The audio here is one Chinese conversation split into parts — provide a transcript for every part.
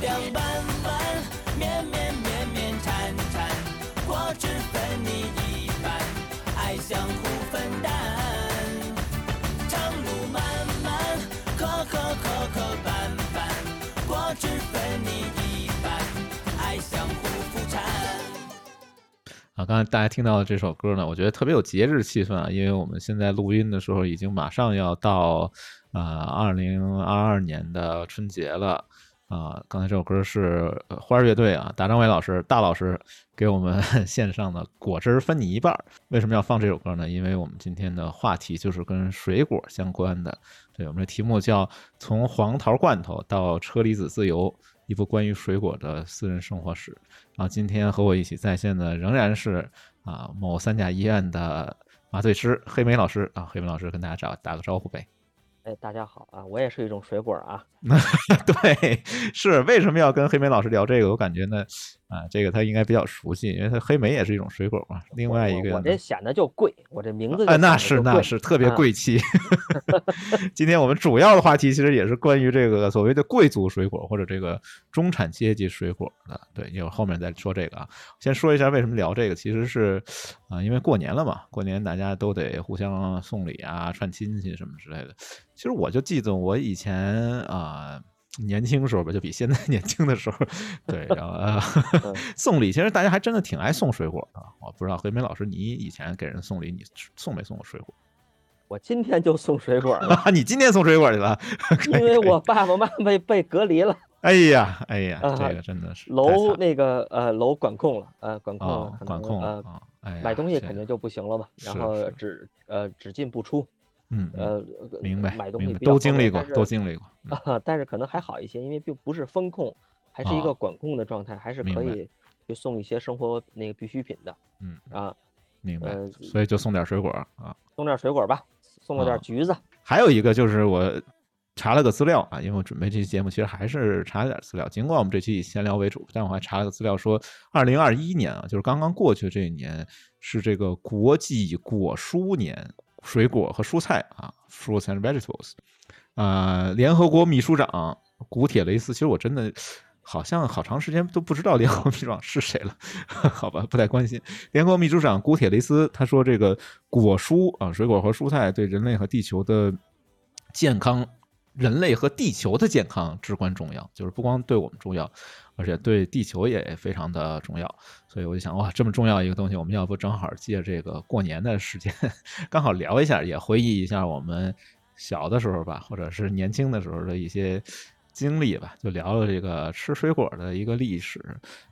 月亮弯弯，绵绵绵绵缠缠，果汁分你一半，爱相互分担。长路漫漫，磕磕磕磕绊绊，果汁分你一半，爱相互扶搀。啊，刚才大家听到的这首歌呢，我觉得特别有节日气氛啊，因为我们现在录音的时候已经马上要到啊二零二二年的春节了啊。刚才这首歌是花儿乐队啊，达张伟老师大老师给我们 献上的《果汁分你一半儿》。为什么要放这首歌呢？因为我们今天的话题就是跟水果相关的。对，我们的题目叫《从黄桃罐头到车厘子自由》，一部关于水果的私人生活史。然后今天和我一起在线的仍然是啊某三甲医院的麻醉师黑莓老师啊，黑莓老师跟大家打打个招呼呗。哎，大家好啊，我也是一种水果啊。对，是为什么要跟黑莓老师聊这个？我感觉呢，啊，这个他应该比较熟悉，因为他黑莓也是一种水果嘛。另外一个我我这显得就贵，我这名字就哎，那是那是特别啊贵气。今天我们主要的话题其实也是关于这个所谓的贵族水果或者这个中产阶级水果的。对，一会儿后面再说这个啊。先说一下为什么聊这个，其实是啊、因为过年了嘛，过年大家都得互相送礼啊、串亲戚什么之类的。其实我就记得我以前啊。年轻时候吧，就比现在 年轻的时候，对，然后、送礼，其实大家还真的挺爱送水果的。我不知道黑莓老师，你以前给人送礼，你送没送过水果？我今天就送水果了，啊，你今天送水果去了？因为我爸爸妈妈被被隔离了，哎呀，哎呀，啊这个真的是太楼那个呃楼管控了，呃管控了管控了啊，哎，买东西肯定就不行了嘛，然后只呃只进不出，嗯，嗯呃明白买东西都经历过，都经历过，嗯啊，但是可能还好一些，因为并不是风控，还是一啊个管控的状态，还是可以去送一些生活那个必需品的嗯，啊，明白呃，所以就送点水果啊。送点水果吧，送了点啊橘子，还有一个就是我查了个资料啊，因为我准备这期节目，其实还是查了点资料。尽管我们这期以闲聊为主，但我还查了个资料说，二零二一年啊，就是刚刚过去这一年，是这个国际果蔬年，水果和蔬菜啊，fruits and vegetables。啊，联合国秘书长古铁雷斯，其实我真的好像好长时间都不知道联合国秘书长是谁了，好吧，不太关心。联合国秘书长古铁雷斯他说，这个果蔬啊，水果和蔬菜对人类和地球的健康，人类和地球的健康至关重要，就是不光对我们重要，而且对地球也非常的重要。所以我就想，哇，这么重要一个东西，我们要不正好借这个过年的时间，刚好聊一下，也回忆一下我们小的时候吧，或者是年轻的时候的一些经历吧，就聊聊这个吃水果的一个历史。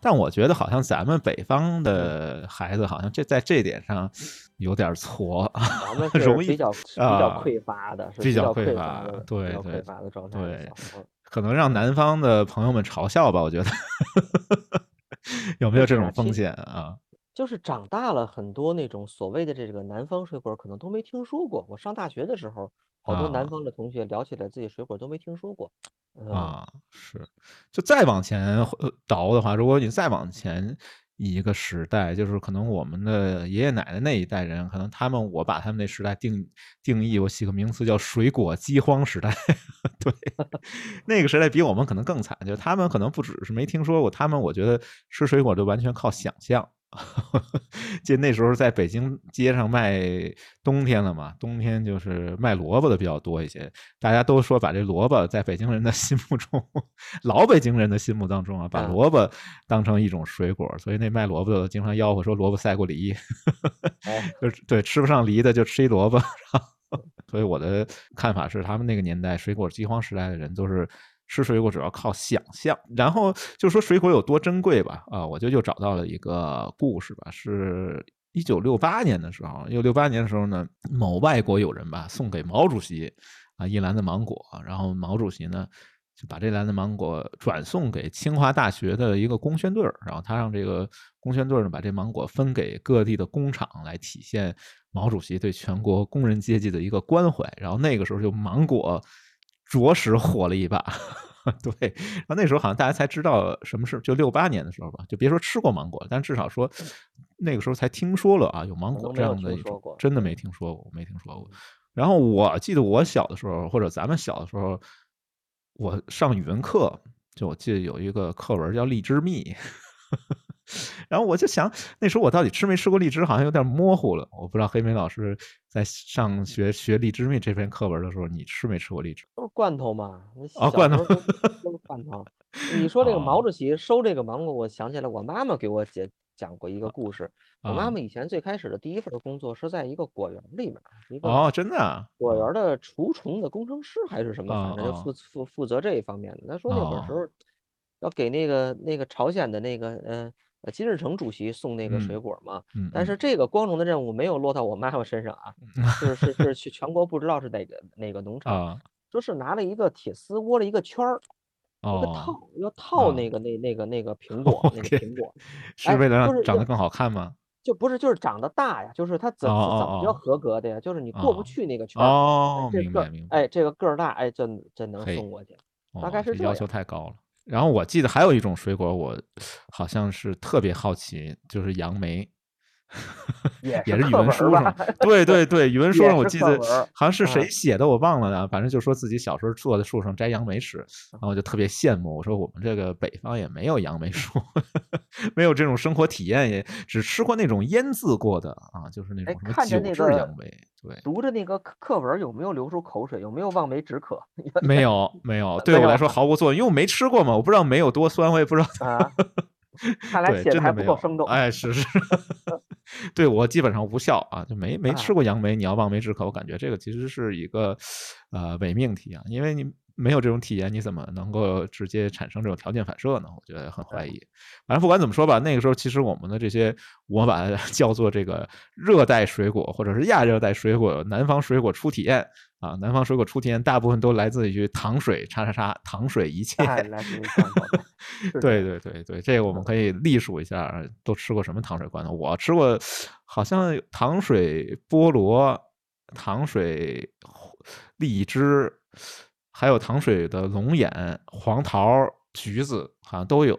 但我觉得好像咱们北方的孩子，好像这在这点上有点挫。咱们 是容易比较比较啊匮乏的，是比较较匮匮乏的，对对比较匮乏的状态对。可能让南方的朋友们嘲笑吧，我觉得有没有这种风险啊？就是长大了，很多那种所谓的这个南方水果可能都没听说过。我上大学的时候，好多啊南方的同学聊起来自己水果都没听说过。嗯，啊，是，就再往前呃倒的话，如果你再往前一个时代，就是可能我们的爷爷奶奶那一代人，可能他们我把他们那时代定定义，我起个名词叫“水果饥荒时代”。对，那个时代比我们可能更惨，就是他们可能不只是没听说过，他们我觉得吃水果就完全靠想象。记得那时候在北京街上卖，冬天了嘛，冬天就是卖萝卜的比较多一些。大家都说把这萝卜在北京人的心目中，老北京人的心目当中啊，把嗯萝卜当成一种水果，所以那卖萝卜的经常吆喝说萝卜赛过梨，哎，就是对吃不上梨的就吃一萝卜。所以我的看法是，他们那个年代水果饥荒时代的人都是吃水果主要靠想象。然后就说水果有多珍贵吧，啊，我就又找到了一个故事吧，是一九六八年的时候，一九六八年的时候呢，某外国友人吧送给毛主席啊一篮子芒果，然后毛主席呢。就把这篮子芒果转送给清华大学的一个工宣队儿，然后他让这个工宣队呢把这芒果分给各地的工厂，来体现毛主席对全国工人阶级的一个关怀。然后那个时候就芒果着实火了一把，对。然后那时候好像大家才知道什么是，就六八年的时候吧，就别说吃过芒果，但至少说那个时候才听说了啊，有芒果这样的一种真的没听说过，没听说过。然后我记得我小的时候，或者咱们小的时候，我上语文课，就我记得有一个课文叫《荔枝蜜》，然后我就想，那时候我到底吃没吃过荔枝，好像有点模糊了。我不知道黑莓老师在上学学《荔枝蜜》这篇课文的时候，你吃没吃过荔枝？都是罐头嘛，啊罐头都都是罐头。你说这个毛哦主席收这个芒果，我想起来我妈妈给我姐讲过一个故事。我妈啊妈以前最开始的第一份工作是在一个果园里面，是一个哦，真的果园的除虫的工程师还是什么，反正就哦负负负责这一方面的。她说那会儿时哦候要给那个那个朝鲜的那个呃呃金日成主席送那个水嗯果嘛，但是这个光荣的任务没有落到我妈妈身上啊，是是 是去全国不知道是哪个哪个农场，啊说是拿了一个铁丝窝了一个圈儿，一个哦套要套啊那个那那个那个苹果那个苹果，是哎为了让长得更好看吗？就不是就是长得大呀，就是它怎哦怎怎么叫合格的呀？就是你过不哦去那个圈儿，哎哦，这个儿明白明白。哎这个个儿大，哎这这能送过去，大哦，概是要求样。太高了。然后我记得还有一种水果，我好像是特别好奇，就是杨梅，也也是语文书上，对对对，语文书上我记得好像是谁啊写的，我忘了呢，反正就说自己小时候坐在树上摘杨梅吃，嗯然后我就特别羡慕，我说我们这个北方也没有杨梅树，没有这种生活体验，也只吃过那种腌制过的啊，就是那哎，种什么看着那酒制杨梅，对。读着那个课课文有没有流出口水？有没有望梅止渴？没有没有，对我来说毫无作用，因为我没吃过嘛，我不知道梅有多酸，我也不知道。啊，看来，写的还。不够生动。哎，是是，对我基本上无效啊，就没没吃啊过杨梅，你要望梅止渴，我感觉这个其实是一个呃伪命题啊，因为你没有这种体验，你怎么能够直接产生这种条件反射呢？我觉得很怀疑。反正不管怎么说吧，那个时候其实我们的这些，我把它叫做这个热带水果或者是亚热带水果、南方水果初体验啊，南方水果初体验大部分都来自于糖水叉叉叉糖水一切。对。对对对，这个我们可以历数一下，都吃过什么糖水罐头？我吃过，好像糖水菠萝、糖水荔枝，还有糖水的龙眼、黄桃、橘子，好像都有。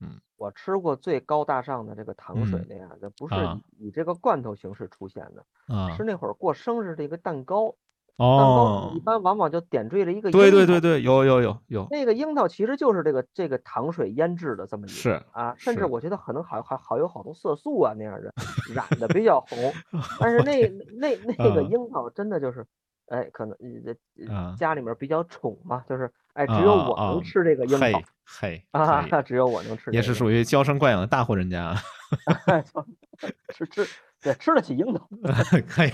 嗯。我吃过最高大上的这个糖水嗯那样的，不是啊以以这个罐头形式出现的，啊。是那会儿过生日的一个蛋糕，蛋糕一，般往往就点缀了一个对樱桃，对。对对，有有有有，那个樱桃其实就是这个这个糖水腌制的这么一个是啊，甚至我。觉得可能还还还有好多色素啊那样的染的比较红，但是那那那个啊樱桃真的就是，哎，可能家里面比较宠嘛，就是哎只有我能啊，吃这个樱桃嘿啊，只有我能吃也是属于娇生惯养的大户人家 吃吃对吃得起樱桃，可以，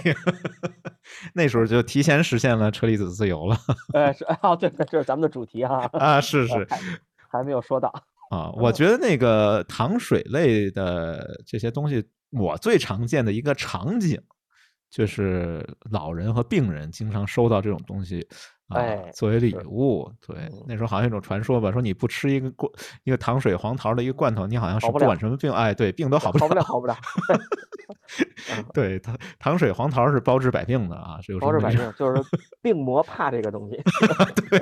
那时候就提前实现了车厘子自由了哎是啊对对，这是咱们的主题哈，啊！是呃是还还没有说到，啊，我觉得那个糖水类的这些东西，我最常见的一个场景，就是老人和病人经常收到这种东西啊，哎作为礼是物。对，嗯那时候好像有一种传说吧，说你不吃一个罐一个糖水黄桃的一个罐头，你好像是不管什么病，哎，对，病都好不了好不了了。好不了，嗯 对，糖糖水黄桃是包治百病的啊，是包治百病就是病魔怕这个东西，对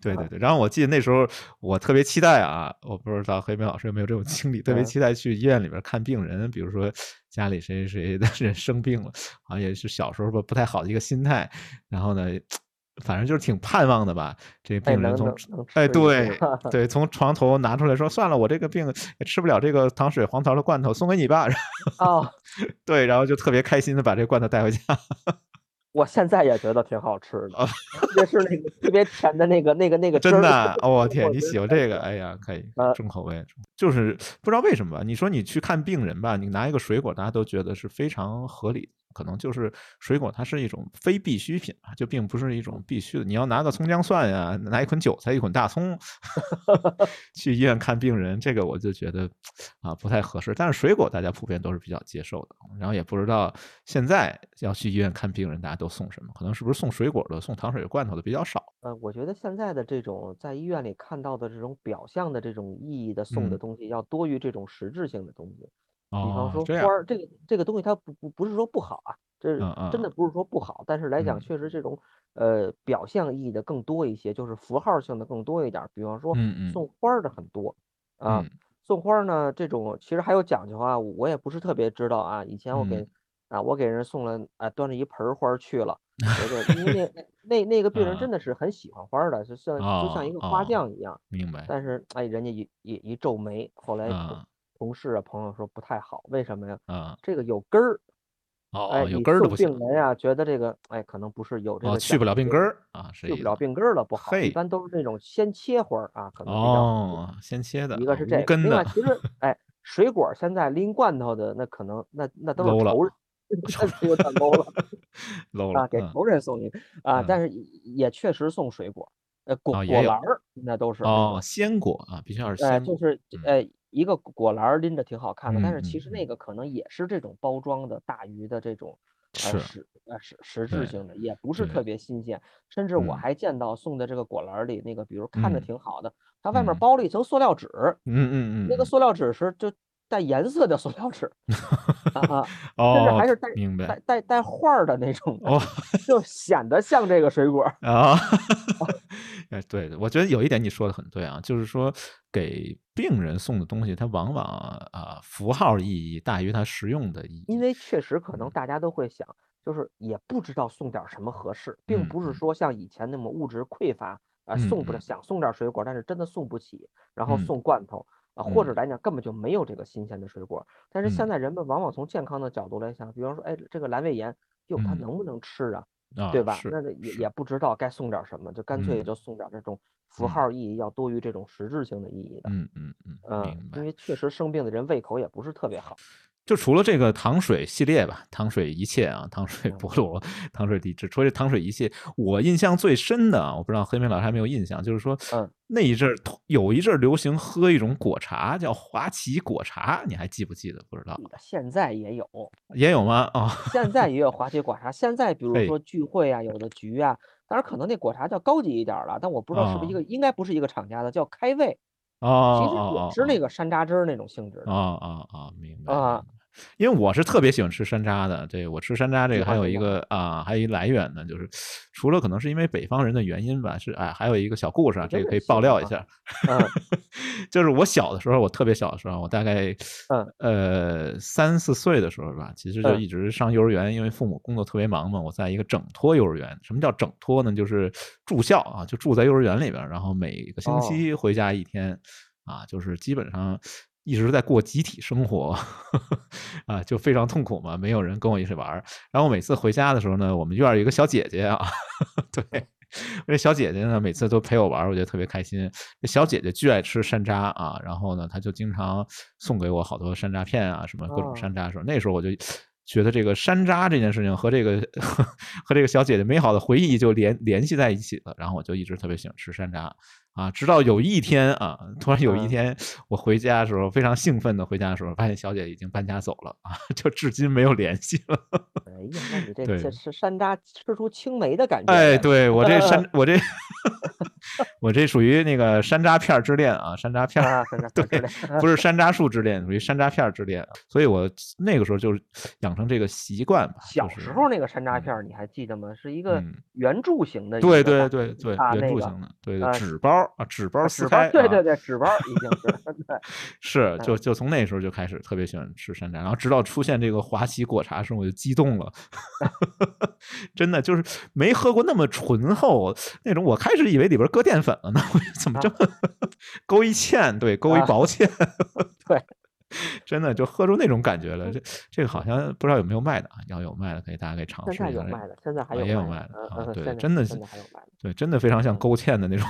对对。对，然后我记得那时候我特别期待啊，我不知道黑莓老师有没有这种经历，特别嗯。期待去医院里边看病人，比如说家里谁谁谁的人生病了，好像也是小时候吧不太好的一个心态，然后呢，反正就是挺盼望的吧，这病人从哎对。对从床头拿出来说算了，我这个病也吃不了这个糖水黄桃的罐头，送给你吧，哦，对，然后就特别开心的把这个罐头带回家。我现在也觉得挺好吃的，啊特别是那个特别甜的那个那个那个真的 我天，你喜欢这个？哎呀，可以呃重口味，就是不知道为什么吧。你说你去看病人吧，你拿一个水果，大家都觉得是非常合理的，可能就是水果它是一种非必需品啊，就并不是一种必须的。你要拿个葱姜蒜呀，拿一捆韭菜、一捆大葱 去医院看病人，这个我就觉得啊不太合适。但是水果大家普遍都是比较接受的，然后也不知道现在要去医院看病人，大家都送什么？可能是不是送水果的、送糖水罐头的比较少？呃，我觉得现在的这种在医院里看到的这种表象的这种意义的送的嗯东西，要多于这种实质性的东西。比方说花儿，这个这个东西它不不不是说不好啊，这真的不是说不好，但是来讲嗯确实这种呃表象意义的更多一些，就是符号性的更多一点儿。比方说送花儿的很多啊，嗯送花儿呢这种其实还有讲究啊，我也不是特别知道啊。以前我给嗯啊，我给人送了啊，端着一盆儿花儿去了，这个因为那那那那个病人啊真的是很喜欢花儿的，就像就像一个哦花哦匠一样。明白但是哎，人家一一一皱眉，后来同事啊朋友说不太好，为什么呀？啊。这个有根儿，哎，哦哦，有根儿的不行病人呀，觉得这个哎可能不是有这哦，个去不了病根儿啊，是去不了病根儿了不好，一般都是那种先切花儿啊，可能。哦，先切的，啊一个是这个，无根的另外其实哎，水果儿现在拎罐头的那可能那那都是仇人，那有点 low 了 low 啊，了，嗯给仇人送去啊，嗯但是也也确实送水果，呃，果哦果篮儿那都是哦，鲜果啊，必须要是哎，鲜果，就是嗯。呃一个果篮儿拎着挺好看的，但是其实那个。可能也是这种包装的大鱼的这种实呃实实质性的，也不是特别新鲜，甚至我嗯。还见到送的这个果篮儿里那个，比如看着嗯。挺好的，它外面嗯。包了一层塑料纸。嗯嗯嗯嗯，那个塑料纸是就带颜色的塑料纸，啊啊，甚至哦还是带明白带带带画儿的那种，哦就显得像这个水果儿。啊，哎，对，我觉得有一点你说的很对啊，就是说给病人送的东西，它往往啊符号意义大于它实用的意义。因为确实可能嗯大家都会想，就是也不知道送点什么合适，并嗯不是嗯说像以前那么物质匮乏，啊，嗯送不了，嗯想送点儿水果，但是真的送不起，然后嗯送罐头，啊，或者嗯来讲根本就没有这个新鲜的水果。但是现嗯在人们往往从健康的角度来想，比方说，哎，这个阑尾炎，哟，它嗯能不能吃啊？啊，对吧？那个也也不知道该送点什么，就干脆就送点这种符嗯号意义要多于这种实质性的意义的。嗯嗯嗯，嗯，因为确实生病的人胃口也不是特别好。就除了这个糖水系列吧，糖水一切啊，糖水菠萝、糖水低脂，除了这糖水一切，我印象最深的啊，我不知道黑明老师还没有印象，就是说，嗯，那一阵儿有一阵儿流行喝一种果茶，叫华旗果茶，你还记不记得？不知道，现在也有，也有吗？啊、现在也有华旗果茶。现在比如说聚会啊，有的局啊，当然可能那果茶叫高级一点儿了，但我不知道是不是一个，应该不是一个厂家的，叫开胃，哦其实也哦是那个山楂汁儿那种性质的。啊啊啊，明白啊明白因为我是特别喜欢吃山楂的，对我吃山楂这个还有一个啊，还有一来源呢，就是除了可能是因为北方人的原因吧，是哎，还有一个小故事啊，这个可以爆料一下。嗯 就是我小的时候，我特别小的时候，我大概嗯呃三四岁的时候吧，其实就嗯一直上幼儿园，因为父母工作特别忙嘛，我在一个整托幼儿园。什么叫整托呢？就是住校啊，就住在幼儿园里边，然后每个星哦期回家一天，啊，就是基本上一直在过集体生活，啊，就非常痛苦嘛，没有人跟我一起玩儿。然后每次回家的时候呢，我们院儿有一个小姐姐啊，对。这小姐姐呢，每次都陪我玩儿，我觉得特别开心。这小姐姐巨爱吃山楂啊，然后呢，她就经常送给我好多山楂片啊，什么各种哦山楂的时候，那时候我就觉得这个山楂这件事情和这个 和这个小姐姐美好的回忆就联联系在一起了，然后我就一直特别喜欢吃山楂啊，直到有一天啊，突然有一嗯天我回家的时候，非常兴奋的回家的时候，发现小姐已经搬家走了啊，就至今没有联系了。哎呀，那你这对这吃山楂吃出青梅的感觉哎。对我这山，我这我这属于那个山楂片儿之恋啊，山楂片儿啊，山楂对不是山楂树之恋，属于山楂片儿之恋。所以我那个时候就是养成这个习惯吧。小就是时候那个山楂嗯片儿你还记得吗？是一个嗯圆柱形的一对对对对，圆柱形的，对纸包啊，纸包啊撕开，对对啊对，纸包儿已经是对。是，就嗯就从那时候就开始特别喜欢吃山楂，然后直到出现这个华西果茶时，候，我就激动了，真的就是没喝过那么醇厚那种。我开始以为里边搁淀粉了呢，我怎么这么勾一芡？对，勾一啊薄芡。对，真的就喝出那种感觉了。这这个好像不知道有没有卖的啊？要有卖的，可以大家可以尝现试一下现。在有卖的，现在还啊有也有卖的啊对真的是对，真的非常像嗯勾芡的那种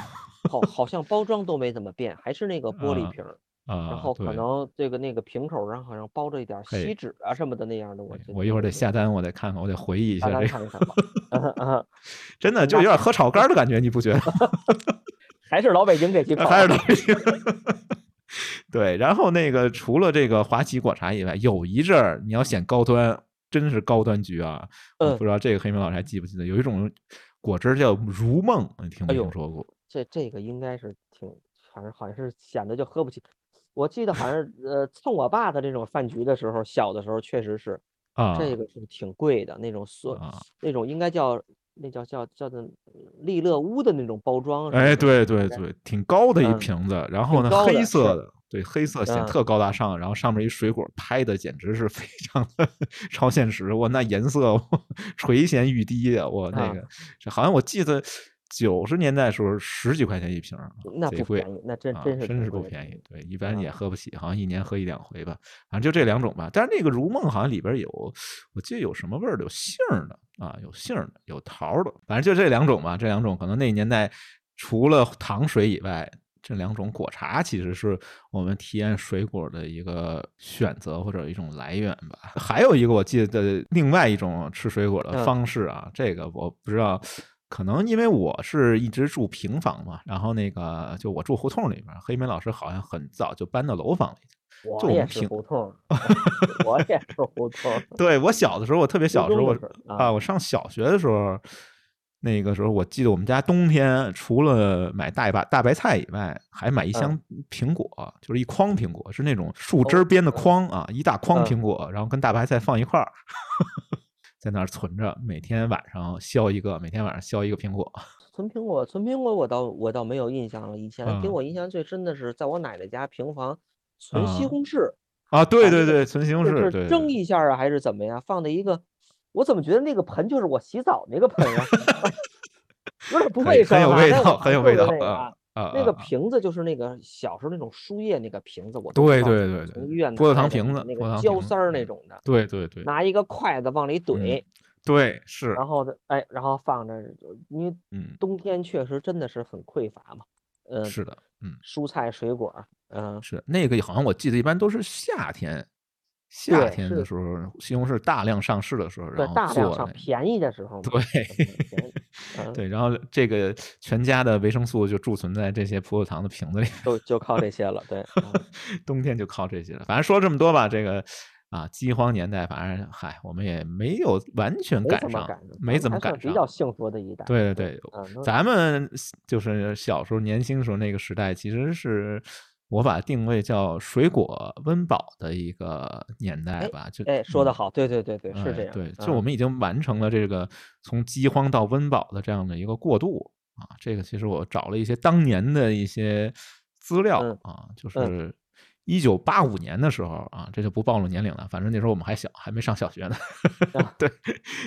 好，好像包装都没怎么变，还是那个玻璃啊瓶儿，啊。然后可能这个那个瓶口上好像包着一点锡纸啊什么的那样的，我我一会儿得得下单，我得看看，我得回忆一下这个。家看一看吧。嗯嗯，真的就有点喝炒肝儿的感觉，你不觉得？还是老北京这期口还是老北京。对，然后那个除了这个华旗果茶以外，有一阵儿你要显高端，真是高端局啊！不知道这个黑明老师还记不记得，有一种果汁叫如梦，你听没听说过？这这个应该是挺，反正好像是显得就喝不起。我记得好像 是呃蹭我爸的这种饭局的时候，小的时候确实是啊，这个是挺贵的那种塑啊那种应该叫那叫叫叫做利乐屋的那种包装。哎，对对对，挺高的一嗯瓶子，然后呢，黑色的，对，黑色显嗯特高大上，然后上面一水果拍的简直是非常的超现实，我那颜色我 垂涎欲滴啊，我那啊个这好像我记得九十年代时候十几块钱一瓶儿，那不便宜，那真啊，真是不便宜。对，一般也啊喝不起，好像一年喝一两回吧。反正就这两种吧。但是那个如梦好像里边有，我记得有什么味儿的，有杏儿的啊，有杏儿的，有桃儿的，反正就这两种吧。这两种可能那年代除了糖水以外。这两种果茶其实是我们体验水果的一个选择或者一种来源吧。还有一个我记得另外一种吃水果的嗯方式啊，这个我不知道，可能因为我是一直住平房嘛，然后那个就我住胡同里边，黑莓老师好像很早就搬到楼房里去。就我也我们平是胡同，我也是胡同。对我小的时候，我特别小的时候，我啊啊，我上小学的时候，那个时候我记得我们家冬天除了买大把大白菜以外，还买一箱苹果，就是一筐苹果，是那种树枝编的筐啊，一大筐嗯苹果，然后跟大白菜放一块儿，在那儿存着，每天晚上削一个，每天晚上削一个苹果。存苹果，存苹果我倒我倒没有印象了。以前给嗯我印象最深的是在我奶奶家平房存西啊红柿，啊，对对对，存西红柿，就是，蒸一下啊，还是怎么样？放在一个，我怎么觉得那个盆就是我洗澡那个盆啊？有点不很卫生啊，很有味道，很有味道啊那个瓶子就是那个小时候那种输液那个瓶子，我都对对对对从医院葡萄糖拿的瓶子那个胶塞儿那嗯种的，对对对拿。一个筷子往里怼，对是，然后呢，哎，然后放着，因为嗯，冬天确实真的是很匮乏嘛，嗯，是的，嗯。蔬菜水果，嗯，是那个，好像我记得一般都是夏天，夏天的时候，西红柿大量上市的时候，对然后大量上便宜的时候，对对，然后这个全家的维生素就贮存在这些葡萄糖的瓶子里，就就靠这些了，对，嗯 冬天就靠这些了。反正说这么多吧，这个啊，饥荒年代，反正嗨，我们也没有完全赶上，没怎么赶上。比较幸福的一代，对对对，嗯，咱们就是小时候年轻时候那个时代，其实是我把定位叫水果温饱的一个年代哎吧。就哎，说的嗯好，对对对对，是哎这样，对，就我嗯们已经完成了这个从饥荒到温饱的这样的一个过渡啊。这个其实我找了一些当年的一些资料嗯啊，就嗯是一九八五年的时候啊，这就不暴露年龄了，反正那时候我们还小，还没上小学呢。啊 对，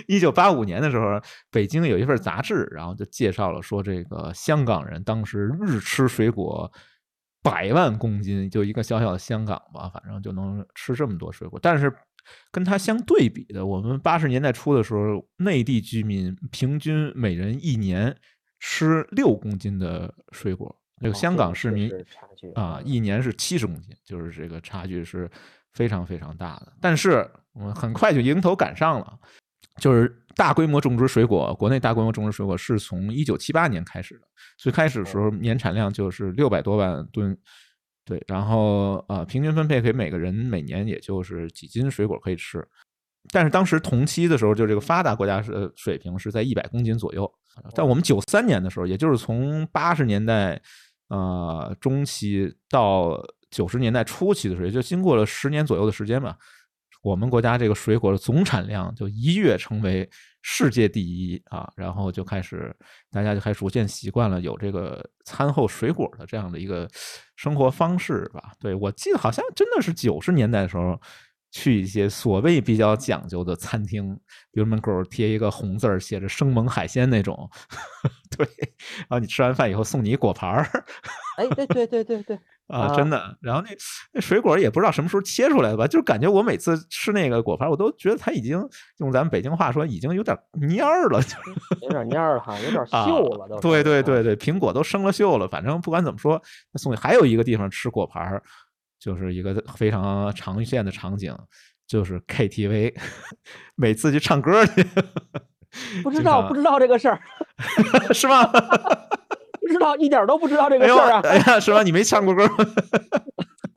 一九八五年的时候，北京有一份杂志，然后就介绍了说这个香港人当时日吃水果百万公斤，就一个小小的香港吧，反正就能吃这么多水果。但是跟它相对比的，我们八十年代初的时候，内地居民平均每人一年吃六公斤的水果，这个哦香港市民啊，嗯一年是七十公斤，就是这个差距是非常非常大的。但是我们很快就迎头赶上了，就是大规模种植水果，国内大规模种植水果是从一九七八年开始的，最开始的时候年产量就是六百多万吨。对，然后呃，平均分配给每个人每年也就是几斤水果可以吃，但是当时同期的时候，就这个发达国家是呃水平是在一百公斤左右。但我们九三年的时候，也就是从八十年代呃中期到九十年代初期的时候，也就经过了十年左右的时间吧，我们国家这个水果的总产量就一跃成为世界第一啊，然后就开始大家就开始逐渐习惯了有这个餐后水果的这样的一个生活方式吧。对我记得好像真的是九十年代的时候。去一些所谓比较讲究的餐厅，比如门口贴一个红字儿，写着“生猛海鲜”那种，对，然后你吃完饭以后送你一果盘儿，哎，对对对对对，啊，真的。然后那那水果也不知道什么时候切出来的吧，就是感觉我每次吃那个果盘，我都觉得它已经用咱们北京话说，已经有点蔫儿了，就有点蔫儿了哈，有点啊锈了都是。对对啊对对，苹果都生了锈了。反正不管怎么说，那送你还有一个地方吃果盘，就是一个非常常见的场景，就是 KTV，每次去唱歌去，不知道不知道这个事 是吗？不知道一点都不知道这，个事儿啊。哎呀，是吧？你没唱过歌吗？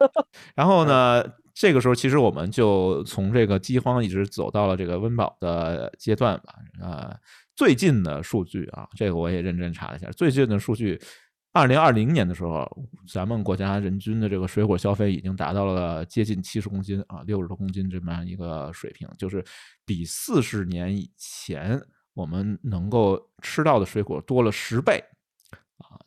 然后呢，这个时候其实我们就从这个饥荒一直走到了这个温饱的阶段吧。呃，最近的数据啊，这个我也认真查了一下，最近的数据，二零二零年的时候，咱们国家人均的这个水果消费已经达到了接近七十公斤啊，六十多公斤这么样一个水平，就是比四十年以前我们能够吃到的水果多了十倍。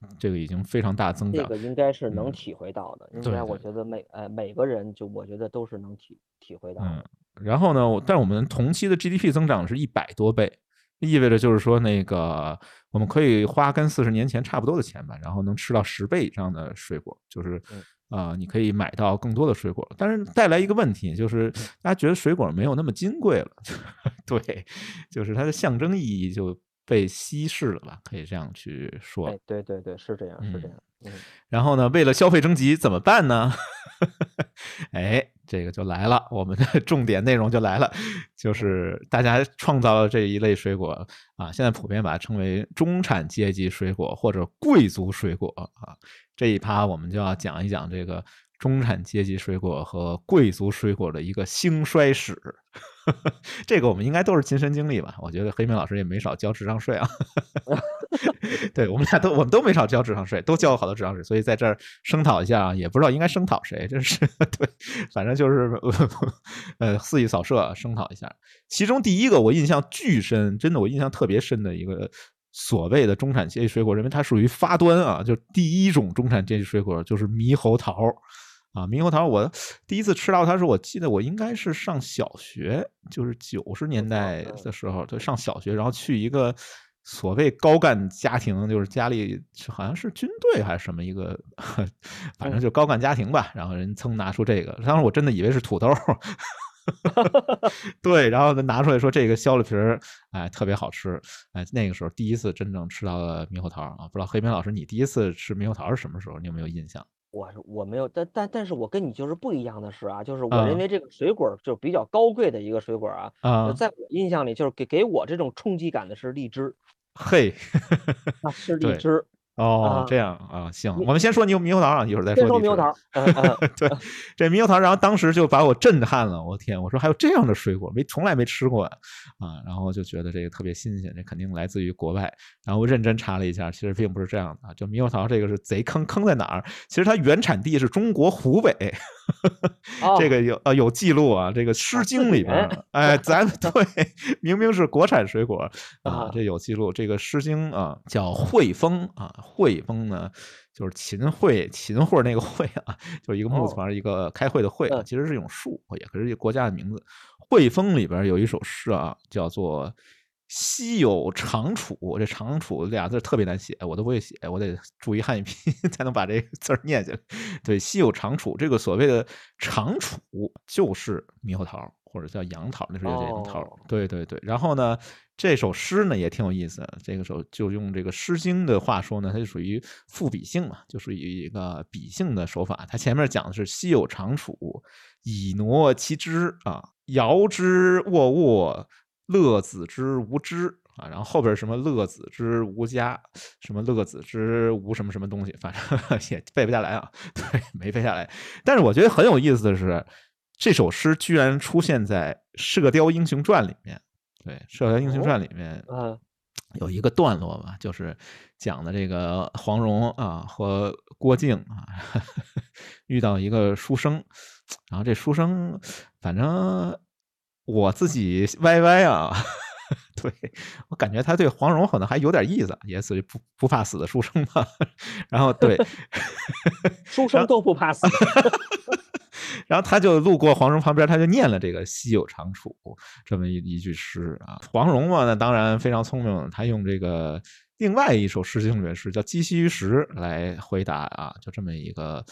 啊，这个已经非常大增长。这个应该是能嗯体会到的，应该我觉得每呃每个人就我觉得都是能体体会到嗯。，然后呢，但是我们同期的 GDP 增长是一百多倍，意味着就是说那个我们可以花跟四十年前差不多的钱吧，然后能吃到十倍以上的水果，就是嗯啊、你可以买到更多的水果，但是带来一个问题就是大家觉得水果没有那么金贵了，对，就是它的象征意义就被稀释了吧，可以这样去说。哎，对对对，是这样，是这嗯样。嗯，然后呢，为了消费升级怎么办呢？哎，这个就来了，我们的 重点内容就来了，就是大家创造了这一类水果啊，现在普遍把它称为中产阶级水果或者贵族水果啊。这一趴我们就要讲一讲这个中产阶级水果和贵族水果的一个兴衰史。这个我们应该都是亲身经历吧？我觉得黑明老师也没少交智商税啊。对我们俩都我们都没少交智商税，都交了好多智商税，所以在这儿声讨一下啊，也不知道应该声讨谁，这是 对，反正就是呃肆意扫射声讨一下。其中第一个我印象巨深，真的我印象特别深的一个所谓的中产阶级水果，认为它属于发端啊，就第一种中产阶级水果就是猕猴桃。啊，猕猴桃，我第一次吃到它时，我记得我应该是上小学，就是九十年代嗯的时候，就，上小学，然后去一个所谓高干家庭，就是家里好像是军队还是什么一个，反正就高干家庭吧。然后人噌拿出这个，当时我真的以为是土豆儿，对，然后呢拿出来说这个削了皮儿，哎，特别好吃，哎，那个时候第一次真正吃到了猕猴桃啊，不知道黑明老师你第一次吃猕猴桃是什么时候？你有没有印象？我是我没有，但但但是我跟你就是不一样的是啊，就是我啊认为这个水果就是比较高贵的一个水果啊，呃啊，在我印象里就是给给我这种冲击感的是荔枝，嘿，啊是荔枝。哦啊，这样啊，行，我们先说猕猕猴桃啊，一会儿再说猕猴桃，对，这猕猴桃，然后当时就把我震撼了，我天，我说还有这样的水果，没从来没吃过啊，啊然后就觉得这个特别新鲜，这肯定来自于国外，然后我认真查了一下，其实并不是这样的，就猕猴桃这个是贼坑，坑在哪儿？其实它原产地是中国湖北，这哦个有呃有记录啊，这个《诗啊经》里边儿，哎，咱们对，明明是国产水果啊啊，这有记录。这个《诗经》啊叫惠风啊，惠风呢就是秦桧，秦桧那个桧啊，就是一个木字哦旁一个开会的会其实是一种树，也可是一个国家的名字。惠风里边有一首诗啊，叫做。西有长楚，这长楚俩字特别难写，我都不会写，我得注意汉语拼音 才能把这个字儿念下来。对，稀有长楚，这个所谓的长楚就是猕猴桃或者叫杨桃，那时候叫杨桃。哦对对对，然后呢，这首诗呢也挺有意思的，这个时候就用这个《诗经》的话说呢，它就属于赋比兴嘛，就属于一个比兴的手法。它前面讲的是稀有长楚，以挪其枝啊，遥之沃沃，乐子之无知啊，然后后边什么乐子之无家，什么乐子之无什么什么东西，反正 也背不下来啊，对，没背下来。但是我觉得很有意思的是，这首诗居然出现在《射雕英雄传》里面。对，《射雕英雄传》里面嗯有一个段落吧，就是讲的这个黄蓉啊和郭靖啊 遇到一个书生，然后这书生反正我自己歪歪啊，对我感觉他对黄蓉可能还有点意思，也属于不不怕死的书生吧。然后对，书生都不怕死。然后他就路过黄蓉旁边，他就念了这个“西有长处”这么一一句诗啊。黄蓉嘛，那当然非常聪明，他用这个另外一首诗经里面诗叫《鸡西于石》来回答啊，就这么一个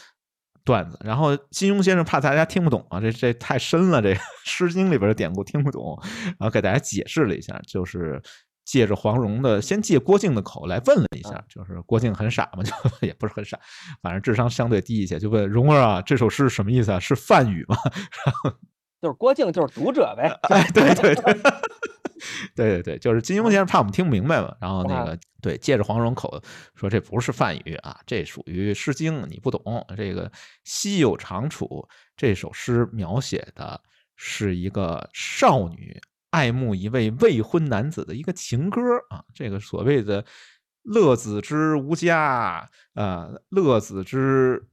段子。然后金庸先生怕大家听不懂啊，这这太深了，这《诗经》里边的典故听不懂，然后给大家解释了一下，就是。借着黄蓉的，先借郭靖的口来问了一下，就是郭靖很傻嘛，就也不是很傻，反正智商相对低一些，就问蓉儿啊，这首诗什么意思啊？是梵语吗？就是郭靖就是读者呗。哎，对对对，对对对，就是金庸先生怕我们听不明白嘛，然后那个对，借着黄蓉口说这不是梵语啊，这属于《诗经》，你不懂。这个“西有长处”这首诗描写的是一个少女爱慕一位未婚男子的一个情歌啊，这个所谓的“乐子之无家”啊，“乐子之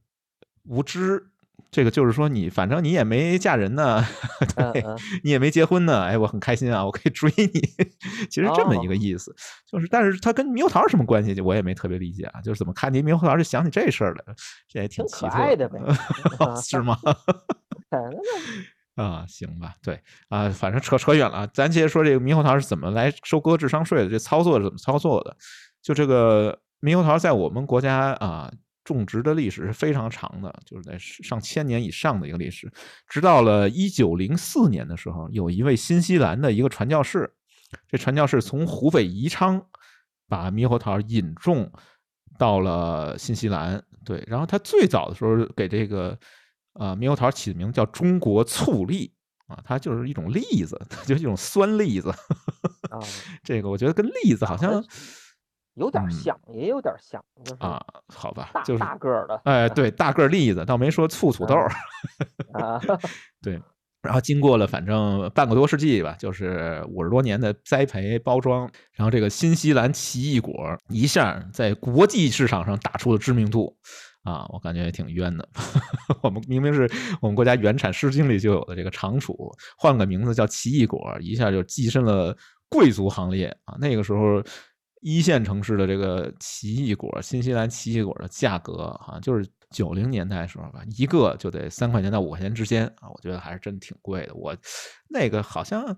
无知”。这个就是说你反正你也没嫁人呢，对嗯嗯你也没结婚呢，哎，我很开心啊，我可以追你，其实这么一个哦意思，就是但是它跟猕猴桃什么关系，我也没特别理解啊，就是怎么看见猕猴桃就想起这事儿来了，这也挺挺可爱的呗啊 是吗？啊，行吧，对啊，反正扯扯远了啊，咱接着说这个猕猴桃是怎么来收割智商税的，这操作是怎么操作的？就这个猕猴桃在我们国家啊种植的历史是非常长的，就是在上千年以上的一个历史。直到了一九零四年的时候，有一位新西兰的一个传教士，这传教士从湖北宜昌把猕猴桃引种到了新西兰，对，然后他最早的时候给这个呃猕猴桃起的名字叫中国醋栗啊，它就是一种栗子，它 就是一种酸栗子。啊，这个我觉得跟栗子好像有点嗯像，也有点像，就是啊，好吧大，就是大个儿的哎，对，大个儿栗子，倒没说醋土豆儿。啊，对，然后经过了反正半个多世纪吧，就是五十多年的栽培包装，然后这个新西兰奇异果一下在国际市场上打出了知名度。啊，我感觉也挺冤的。我们明明是我们国家原产《诗经》里就有的这个长处，换个名字叫奇异果，一下就跻身了贵族行列啊。那个时候，一线城市的这个奇异果，新西兰奇异果的价格好像就是九零年代的时候吧，一个就得三块钱到五块钱之间啊，我觉得还是真挺贵的。我那个好像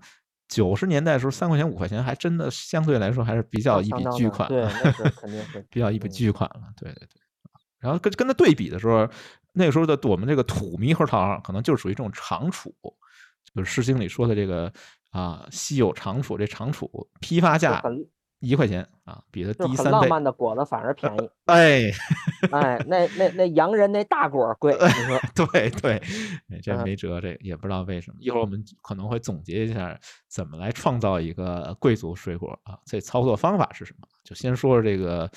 九十年代的时候，三块钱五块钱还真的相对来说还是比较一笔巨款，对，那是 肯定是比较一笔嗯巨款了。对对对。然后跟跟它对比的时候，那个时候的我们这个土猕猴桃可能就属于这种长储，就是《诗经》里说的这个啊，稀有长储，这长储批发价很一块钱啊，比它低三倍。漫的果子反而便宜，哎，哎，那那那洋人那大果儿贵，你说对对，哎这嗯没辙，这也不知道为什么。一会儿我们可能会总结一下怎么来创造一个贵族水果啊，这操作方法是什么？就先说说这个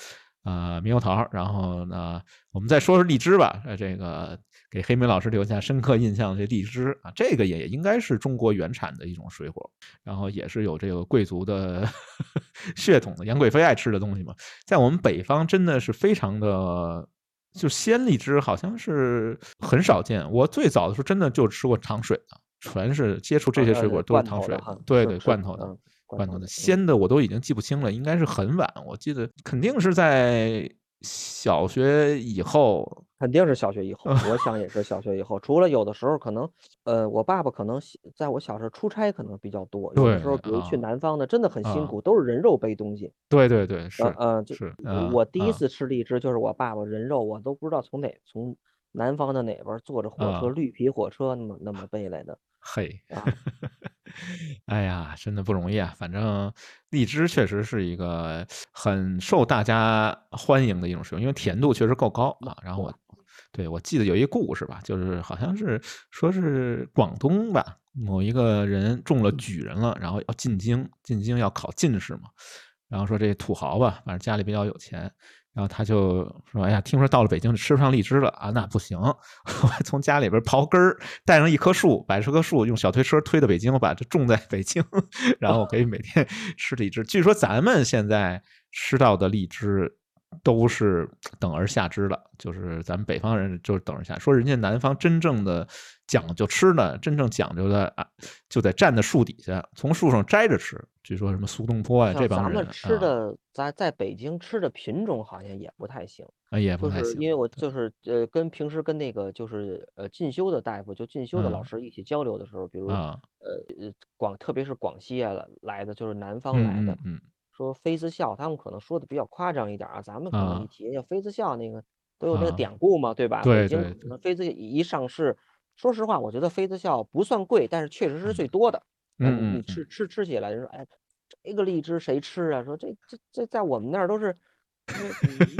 呃猕猴桃，然后呢，我们再说说荔枝吧。呃，这个给黑莓老师留下深刻印象的这荔枝啊，这个也应该是中国原产的一种水果，然后也是有这个贵族的 血统的，杨贵妃爱吃的东西嘛。在我们北方真的是非常的，就鲜荔枝好像是很少见。我最早的时候真的就吃过糖水的，全是接触这些水果都是糖水的，对对，罐头的。嗯罐头的嗯鲜的我都已经记不清了，应该是很晚，我记得肯定是在小学以后。肯定是小学以后，我想也是 小学以后。除了有的时候可能，呃，我爸爸可能在我小时候出差可能比较多，有的时候比如去南方的真的很辛啊苦，都是人肉背东西。对对对，是呃呃，就是啊我第一啊次吃荔枝就是我爸爸人肉，我都不知道从哪从南方的哪边坐着火车啊绿皮火车那么那么背来的嘿啊。哎呀，真的不容易啊！反正荔枝确实是一个很受大家欢迎的一种水果，因为甜度确实够高啊。然后我对我记得有一个故事吧，就是好像是说是广东吧，某一个人中了举人了，然后要进京，进京要考进士嘛。然后说这土豪吧，反正家里比较有钱，然后他就说：“哎呀，听说到了北京吃不上荔枝了啊，那不行，我还从家里边刨根儿，带上一棵树，把这棵树用小推车推到北京，我把它种在北京，然后我可以每天 吃荔枝。据说咱们现在吃到的荔枝都是等而下之了，就是咱们北方人就是等而下。说人家南方真正的讲究吃呢，真正讲究的啊，就得站在树底下，从树上摘着吃。据说什么苏东坡啊，这帮人咱们吃啊的，在在北京吃的品种好像也不太行。啊也不太行就是因为我就是呃跟平时跟那个就是呃进修的大夫，就进修的老嗯师一起交流的时候，比如啊，呃呃广特别是广西啊来来的，就是南方嗯来的嗯，嗯说妃子笑，他们可能说的比较夸张一点儿啊，咱们可能啊一提叫妃子笑那个都有那个啊典故嘛，对吧？对北京对可能妃子一一上市，说实话，我觉得妃子笑不算贵，但是确实是最多的。啊嗯嗯吃吃吃起来，就说哎，这个荔枝谁吃啊？说这这这在我们那儿都是，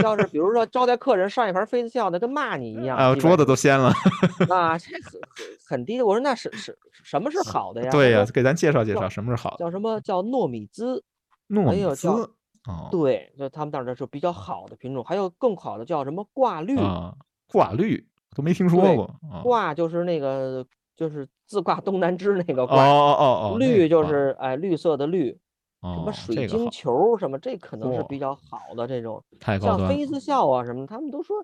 要是比如说招待客人上一盘妃子笑那，跟骂你一样。啊，桌子都掀了。啊，这很很很低的。我说那是是什么是好的呀？对呀、给咱介绍介绍什么是好的叫什么叫糯米糍？糯米糍哦对，就他们那儿的是比较好的品种，还有更好的叫什么挂绿。啊，挂绿都没听说过啊。挂就是那个就是自挂东南枝那个哦挂，哦哦哦，绿就是哎绿色的绿，什哦么水晶球什么，这可能是比较好的这种。像妃子笑啊什么，他们都说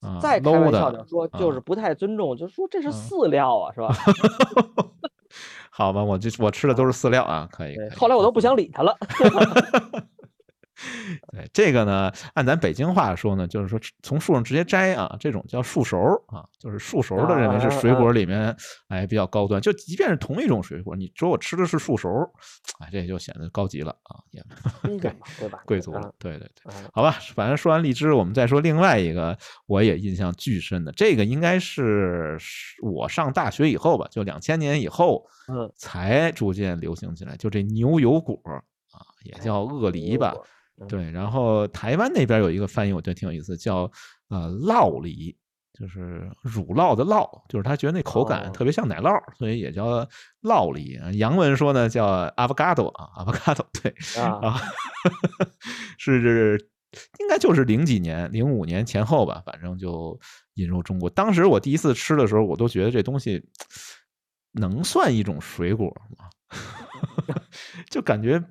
啊再开玩笑的点说，就啊是不太尊重，就说这是嗯饲料啊，是吧？好吧，我就我吃的都是饲料啊，可以后来我都不想理他了。对这个呢，按咱北京话说呢，就是说从树上直接摘啊，这种叫树熟啊，就是树熟的认为是水果里面哎比较高端，就即便是同一种水果，你说我吃的是树熟儿，哎，这就显得高级了啊，对吧？贵族了啊。对对对。啊好吧，反正说完荔枝，我们再说另外一个我也印象巨深的，这个应该是我上大学以后吧，就两千年以后嗯，才逐渐流行起来，就这牛油果啊，也叫鳄梨吧对，然后台湾那边有一个翻译，我觉得挺有意思，叫呃酪梨，就是乳酪的酪，就是他觉得那口感哦特别像奶酪，所以也叫酪梨。啊洋文说呢叫 avocado 啊，avocado 对，啊，啊，是应该就是零几年，零五年前后吧，反正就引入中国。当时我第一次吃的时候，我都觉得这东西能算一种水果吗？就感觉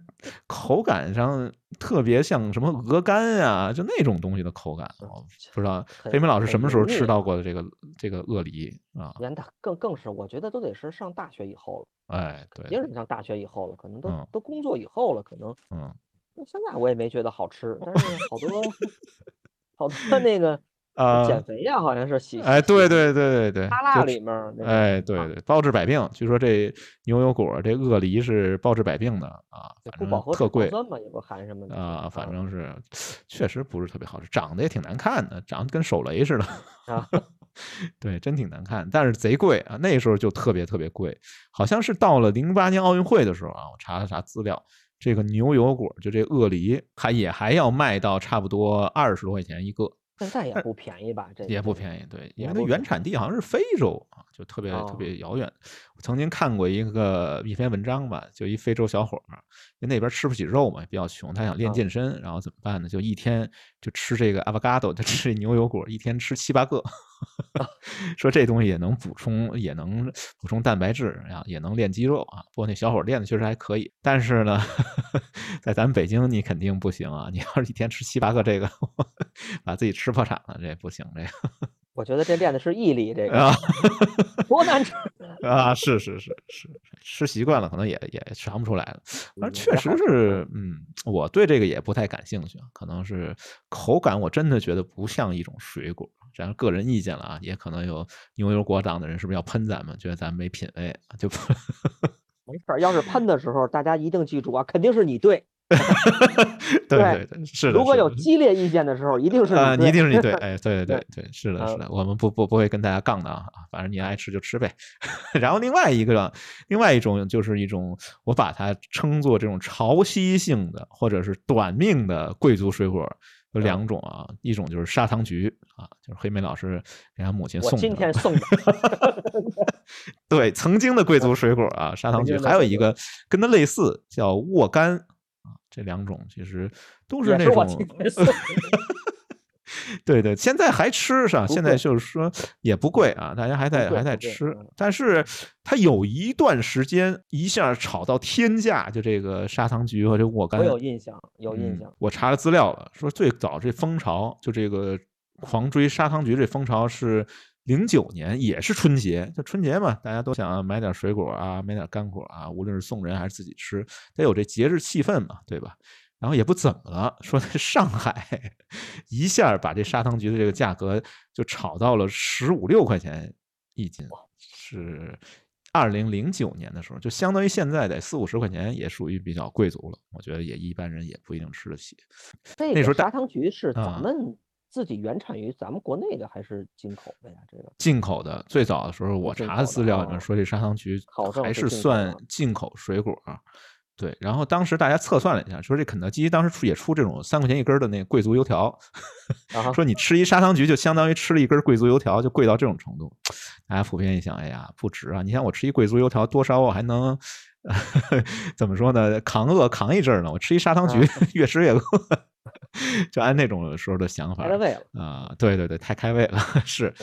口感上特别像什么鹅肝呀、就那种东西的口感。我不知道很飞明老师什么时候吃到过的这个这个鳄梨啊？人家更更是，我觉得都得是上大学以后了，哎，肯对，定是上大学以后了，可能都嗯都工作以后了，可能嗯，那现在我也没觉得好吃，但是好多 好多那个啊，减肥呀，好像是洗哎，对对对对对，沙拉里面儿哎，对啊对，包治百病。据说这牛油果这鳄梨是包治百病的啊，对反正特贵也不含什么的啊，反正是确实不是特别好吃，长得也挺难看的，长得跟手雷似的。啊，对，真挺难看，但是贼贵啊！那时候就特别特别贵，好像是到了零八年奥运会的时候啊，我查了查资料，这个牛油果就这鳄梨还也还要卖到差不多二十多块钱一个，现在也不便宜吧？这也不。便宜，对，因为它原产地好像是非洲啊，就特别特哦别遥远。我曾经看过一个一篇文章吧，就一非洲小伙儿，因为那边吃不起肉嘛，比较穷，他想练啊健身，然后怎么办呢？就一天就吃这个 avocado，就吃这牛油果，一天吃七八个，说这东西也能补充，也能补充蛋白质啊，也能练肌肉啊。不过那小伙儿练的确实还可以，但是呢，在咱们北京你肯定不行啊！你要是一天吃七八个这个，把自己吃破产了，这不行，这个。我觉得这练的是毅力，这个啊个多难吃。啊，是是是是，吃习惯了，可能也也尝不出来了。而嗯确实是，嗯，我对这个也不太感兴趣，啊可能是口感，我真的觉得不像一种水果。这样个人意见了啊，也可能有牛油果党的人是不是要喷咱们，觉得咱们没品位，就不没事儿，要是喷的时候，大家一定记住啊，肯定是你对。对对对对，是的。如果有激烈意见的时候，一定是啊，你一定是你对，哎，对对对对，是的，是嗯的，我们不不不会跟大家杠的啊，反正你爱吃就吃呗。然后另外一个，另外一种就是一种，我把它称作这种潮汐性的或者是短命的贵族水果，有两种啊，一种就是砂糖橘啊，就是黑莓老师给他母亲送的今天送的，对，曾经的贵族水果啊，砂糖橘，还有一个跟它类似叫沃柑啊，这两种其实都是那种。对对，现在还吃是吧？现在就是说也不贵啊，大家还在还在吃嗯，但是它有一段时间一下炒到天价，就这个砂糖橘和这沃柑。我有印象，有印嗯象。我查了资料了，说最早这风潮就这个狂追砂糖橘这风潮是零九年，也是春节，就春节嘛，大家都想买点水果啊，买点干果啊，无论是送人还是自己吃，得有这节日气氛嘛，对吧？然后也不怎么了，说在上海一下把这砂糖橘的这个价格就炒到了十五六块钱一斤，是二零零九年的时候，就相当于现在得四五十块钱，也属于比较贵族了。我觉得也一般人也不一定吃得起。那时候砂糖橘是啊咱们自己原产于咱们国内的还是进口的呀？这个进口的最早的时候，我查的资料里面说这砂糖橘还是算进口水果。对，然后当时大家测算了一下，说这肯德基当时出也出这种三块钱一根儿的那个贵族油条，啊 说你吃一砂糖橘就相当于吃了一根贵族油条，就贵到这种程度。大家普遍一想，哎呀，不值啊！你想我吃一贵族油条，多少我还能 怎么说呢？扛饿扛一阵儿呢。我吃一砂糖橘，越吃越饿，就按那种时候的想法开了胃了，啊、对对对，太开胃了，是。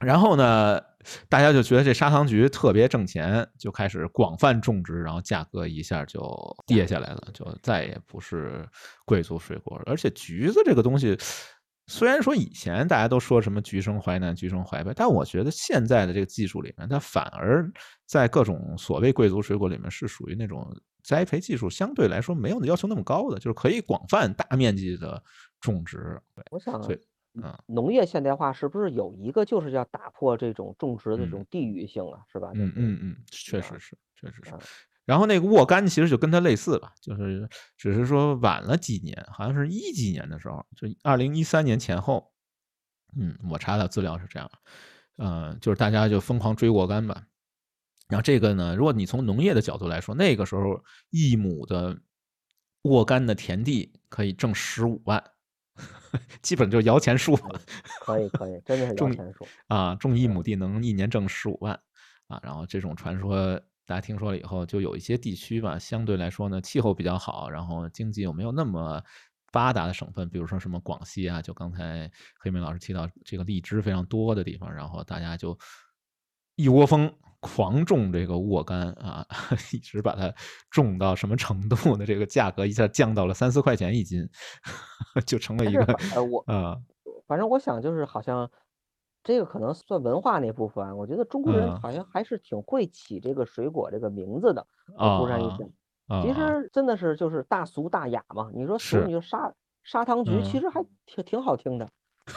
然后呢，大家就觉得这砂糖橘特别挣钱，就开始广泛种植，然后价格一下就跌下来了，就再也不是贵族水果了。而且橘子这个东西，虽然说以前大家都说什么橘生淮南、橘生淮北，但我觉得现在的这个技术里面，它反而在各种所谓贵族水果里面是属于那种栽培技术相对来说没有要求那么高的，就是可以广泛大面积的种植。对，我想嗯农业现代化是不是有一个就是要打破这种种植的这嗯种地域性啊，是吧？嗯嗯嗯，确啊实是，确实是啊。然后那个沃柑其实就跟它类似吧，就是只是说晚了几年，好像是一几年的时候，就二零一三年前后，嗯，我查到资料是这样，呃，就是大家就疯狂追沃柑吧。然后这个呢，如果你从农业的角度来说，那个时候一亩的沃柑的田地可以挣十五万，基本就摇钱树嘛。可以可以，真的是 摇种钱树。啊，种一亩地能一年挣十五万啊，然后这种传说大家听说了以后，就有一些地区吧，相对来说呢气候比较好，然后经济又没有那么发达的省份，比如说什么广西啊，就刚才黑妹老师提到这个荔枝非常多的地方，然后大家就一窝蜂狂种这个沃柑啊，一直把它种到什么程度呢？这个价格一下降到了三四块钱一斤，就成了一个反呃我啊反正我想就是好像这个可能算文化那部分啊，我觉得中国人嗯好像还是挺会起这个水果这个名字的。我啊忽然一啊想，啊，其啊实真的是就是大俗大雅嘛。你说俗，是你就砂砂糖橘，其嗯实还挺挺好听的，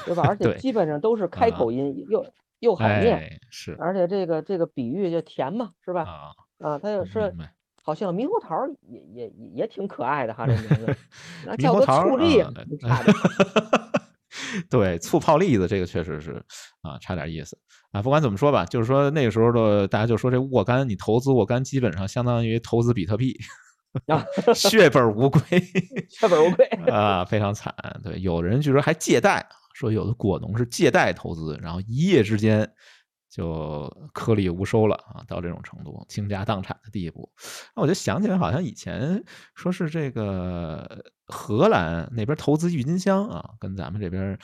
对吧？而且基本上都是开啊口音，又又好念，哎是而且这个这个比喻就甜嘛，是吧？啊。啊，它也明是好像猕猴桃也也也也挺可爱的哈，这名字，那猕叫个猴桃儿醋栗啊不差点。对，醋泡栗子这个确实是啊，差点意思啊。不管怎么说吧，就是说那个时候的大家就说这沃柑，你投资沃柑基本上相当于投资比特币，啊血本无归血本无归。啊，非常惨。对，有人据说还借贷，说有的果农是借贷投资，然后一夜之间就颗粒无收了啊，到这种程度，倾家荡产的地步。那我就想起来，好像以前说是这个荷兰那边投资郁金香啊，跟咱们这边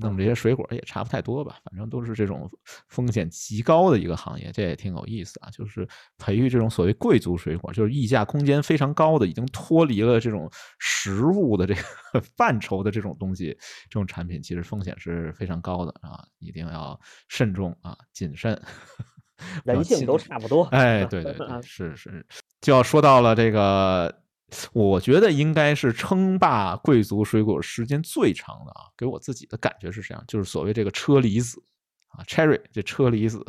弄这些水果也差不太多吧，反正都是这种风险极高的一个行业，这也挺有意思啊。就是培育这种所谓贵族水果，就是溢价空间非常高的，已经脱离了这种食物的这个 范畴的这种东西，这种产品其实风险是非常高的啊，一定要慎重啊，谨慎。人性都差不多。哎，对对对，是是，就要说到了这个，我觉得应该是称霸贵族水果时间最长的啊，给我自己的感觉是这样，就是所谓这个车厘子啊，cherry 这车厘子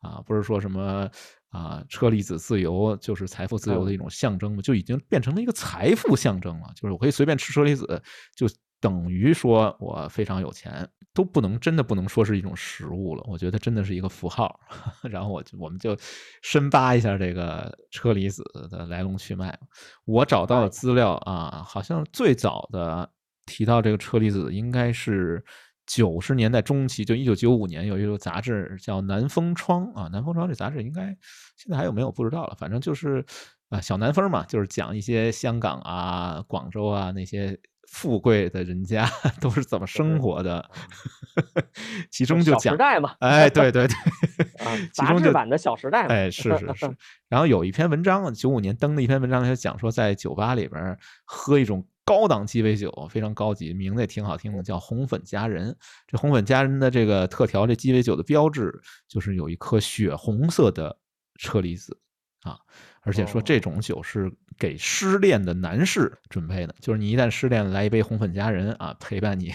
啊，不是说什么啊车厘子自由就是财富自由的一种象征嘛？就已经变成了一个财富象征了，就是我可以随便吃车厘子，就等于说我非常有钱，都不能真的不能说是一种食物了，我觉得真的是一个符号。然后我就我们就深扒一下这个车厘子的来龙去脉。我找到的资料啊，好像最早的提到这个车厘子应该是九十年代中期，就一九九五年有一个杂志叫《南风窗》啊，《南风窗》这杂志应该现在还有没有不知道了，反正就是啊小南风嘛，就是讲一些香港啊、广州啊那些。富贵的人家 都是怎么生活的，其中就小讲时代嘛，哎，对对对，啊，其中就杂志版的《小时代》嘛。哎，是是是。然后有一篇文章，九五年登的一篇文章，就讲说在酒吧里边喝一种高档鸡尾酒，非常高级，名字也挺好听的，叫红粉佳人。这红粉佳人的这个特调，这鸡尾酒的标志就是有一颗血红色的车厘子啊，而且说这种酒是给失恋的男士准备的，就是你一旦失恋，来一杯红粉佳人啊，陪伴你。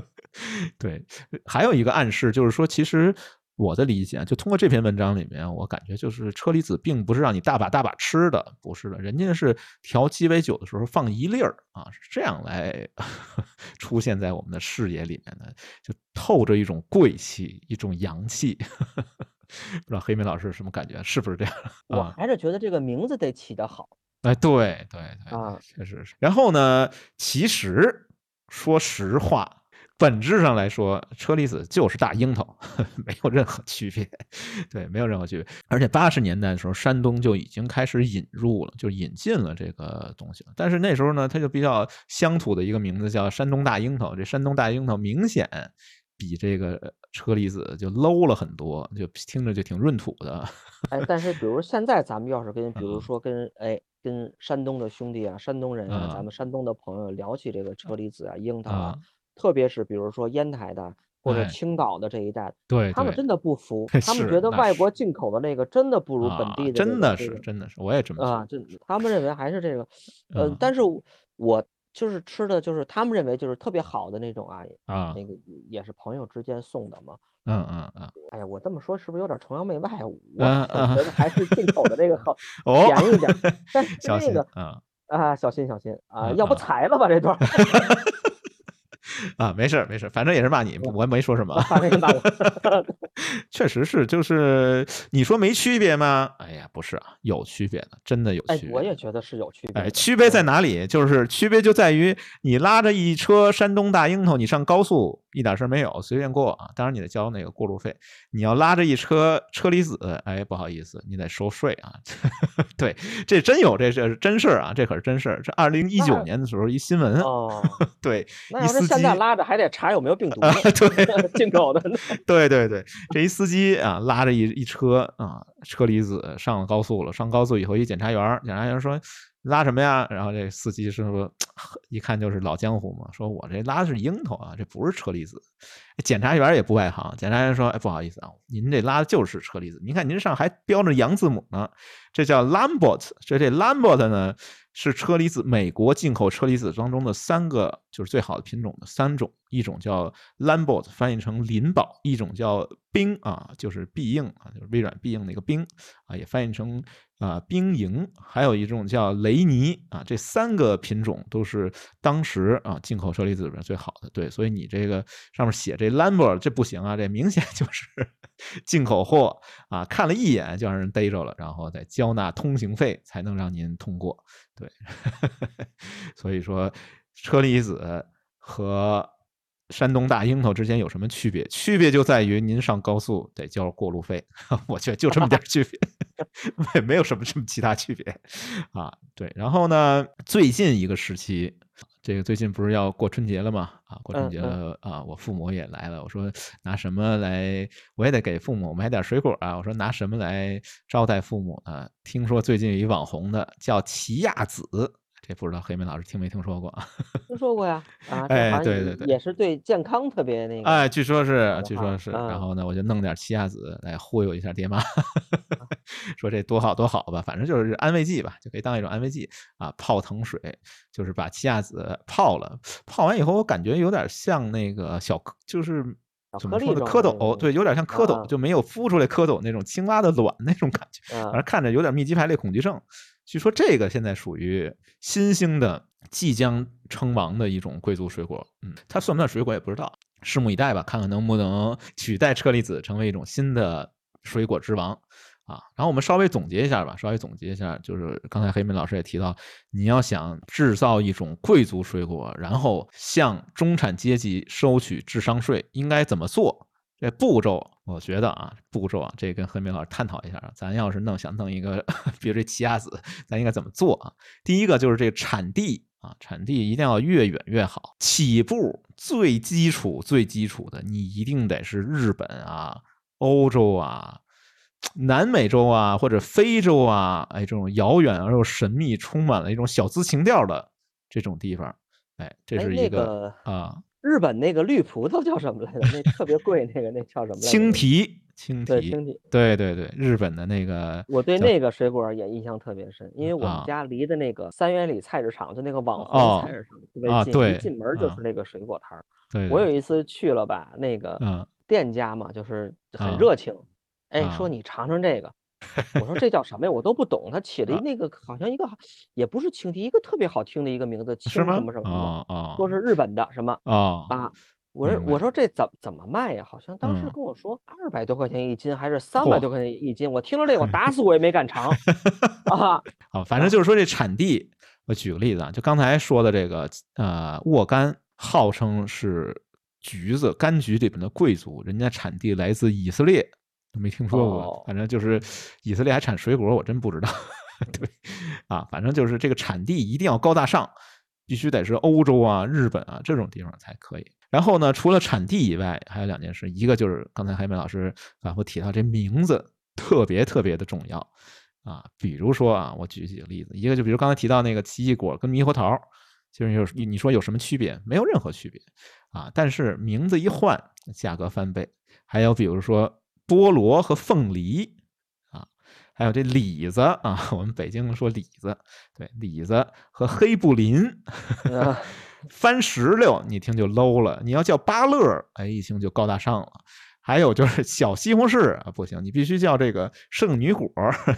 对，还有一个暗示就是说，其实我的理解啊，就通过这篇文章里面，我感觉就是车厘子并不是让你大把大把吃的，不是的，人家是调鸡尾酒的时候放一粒儿啊，是这样来 出现在我们的视野里面的，就透着一种贵气，一种洋气。不知道黑明老师什么感觉？是不是这样？我啊，还是觉得这个名字得起得好。哎，对对对，啊确实是。然后呢，其实说实话，本质上来说，车厘子就是大樱桃，没有任何区别。对，没有任何区别。而且八十年代的时候，山东就已经开始引入了，就引进了这个东西了。但是那时候呢，它就比较乡土的一个名字叫山东大樱桃。这山东大樱桃明显比这个车厘子就 low 了很多，就听着就挺闰土的。哎，但是比如现在咱们要是跟，比如嗯说跟哎跟山东的兄弟啊、山东人啊，啊咱们山东的朋友聊起这个车厘子啊、樱桃啊啊，特别是比如说烟台的或者哎青岛的这一带，对对他们真的不服，他们觉得外国进口的那个真的不如本啊地的这真的是真的是，我也这么觉啊，得。这他们认为还是这个，呃，嗯但是我我就是吃的就是他们认为就是特别好的那种啊，啊，那个也是朋友之间送的嘛。嗯嗯嗯，哎呀，我这么说是不是有点崇洋媚外？我觉得还是进口的这个好哦，便宜点。但是那个啊啊，小心小心啊，嗯要不嗯裁了吧这段儿，啊，没事没事，反正也是骂你，我没说什么。确实是，就是你说没区别吗？哎呀，不是啊，有区别的，真的有哎区，别。我也觉得是有区别哎，区别在哪里？就是区别就在于你拉着一车山东大樱桃，你上高速一点事儿没有，随便过啊。当然你得交那个过路费。你要拉着一车车厘子，哎，不好意思，你得收税啊。对，这真有这是真事儿啊，这可是真事儿。这二零一九年的时候一新闻，哦，对，那要是现在机拉着还得查有没有病毒啊，对进口的。对对对，这一司机啊，拉着一一车啊车厘子上了高速了。上高速以后，一检察员，检察员说拉什么呀？然后这司机师傅，一看就是老江湖嘛，说我这拉的是樱桃啊，这不是车厘子。检察员也不外行，检察员说，哎，不好意思啊，您这拉的就是车厘子。您看您上还标着洋字母呢，这叫 Lambert。这这 Lambert 呢是车厘子，美国进口车厘子当中的三个就是最好的品种的三种，一种叫 Lambert，翻译成林宝；一种叫冰啊，就是必应啊，就是微软必应那个冰啊，也翻译成啊冰莹；还有一种叫雷尼啊，这三个品种都是当时啊进口车厘子里边最好的。对，所以你这个上面写这 Lambert 这不行啊，这明显就是 进口货啊，看了一眼就让人逮着了，然后再交纳通行费才能让您通过。对，所以说车厘子和山东大樱桃之间有什么区别？区别就在于您上高速得交过路费，我觉得就这么点区别，没没有什么什么其他区别啊。对，然后呢，最近一个时期。这个最近不是要过春节了吗？啊，过春节嗯嗯了啊，我父母也来了。我说拿什么来？我也得给父母买点水果啊。我说拿什么来招待父母呢？听说最近有一网红的叫奇亚籽，这不知道黑妹老师听没听说过啊？听说过呀，啊，这哎对对对也是对健康特别那个。哎，据说是，据说是。然嗯后呢，我就弄点奇亚籽来忽悠一下爹妈，说这多好多好吧，反正就是安慰剂吧，就可以当一种安慰剂啊。泡腾水，就是把奇亚籽泡了，泡完以后我感觉有点像那个小蝌，就是小怎么说呢？蝌蚪，对，有点像蝌蚪，啊就没有孵出来蝌蚪那种青蛙的卵那种感觉。反正嗯，看着有点密集排列恐惧症。据说这个现在属于新兴的、即将称王的一种贵族水果。嗯，它算不算水果也不知道，拭目以待吧，看看能不能取代车厘子成为一种新的水果之王。啊，然后我们稍微总结一下吧，稍微总结一下，就是刚才黑妹老师也提到，你要想制造一种贵族水果，然后向中产阶级收取智商税，应该怎么做？这步骤，我觉得啊，步骤啊，这跟何明老师探讨一下啊。咱要是弄想弄一个，比如这奇亚籽，咱应该怎么做啊？第一个就是这个产地啊，产地一定要越远越好。起步最基础、最基础的，你一定得是日本啊、欧洲啊、南美洲啊或者非洲啊，哎，这种遥远而又神秘、充满了一种小资情调的这种地方，哎，这哎是一那个啊，日本那个绿葡萄叫什么来着？那特别贵那个那叫什么来着？青提，青提，对青提。对对对，日本的那个我对那个水果也印象特别深，因为我啊们家离的那个三元里菜市场，就那个网哦红菜市场特别近，一进门就啊是那个水果摊儿。对，我有一次去了吧，那个嗯店家嘛，就是啊很热情，哎，啊说你尝尝这个。我说这叫什么呀？我都不懂。他起了一啊那个好像一个也不是青提，一个特别好听的一个名字，青什么什么说是日本的什么啊啊。我说我说这怎怎么卖呀？好像当时嗯跟我说二百多块钱一斤，还是三百多块钱一斤。我听了这个，我打 死我也没敢尝 啊。好，反正就是说这产地，我举个例子啊，就刚才说的这个呃沃柑，号称是橘子柑橘里面的贵族，人家产地来自以色列，都没听说过。哦反正就是以色列还产水果，我真不知道。对啊，反正就是这个产地一定要高大上，必须得是欧洲啊、日本啊这种地方才可以。然后呢，除了产地以外，还有两件事，一个就是刚才黑妹老师反复提到这名字特别特别的重要。啊，比如说啊，我举几个例子，一个就比如刚才提到那个奇异果跟猕猴桃，就是有你说有什么区别？没有任何区别啊。但是名字一换，价格翻倍。还有比如说菠萝和凤梨啊，还有这李子啊，我们北京说李子，对，李子和黑布林。啊番石榴，你听就 low 了；你要叫芭乐，哎，一听就高大上了。还有就是小西红柿啊，不行，你必须叫这个圣女果，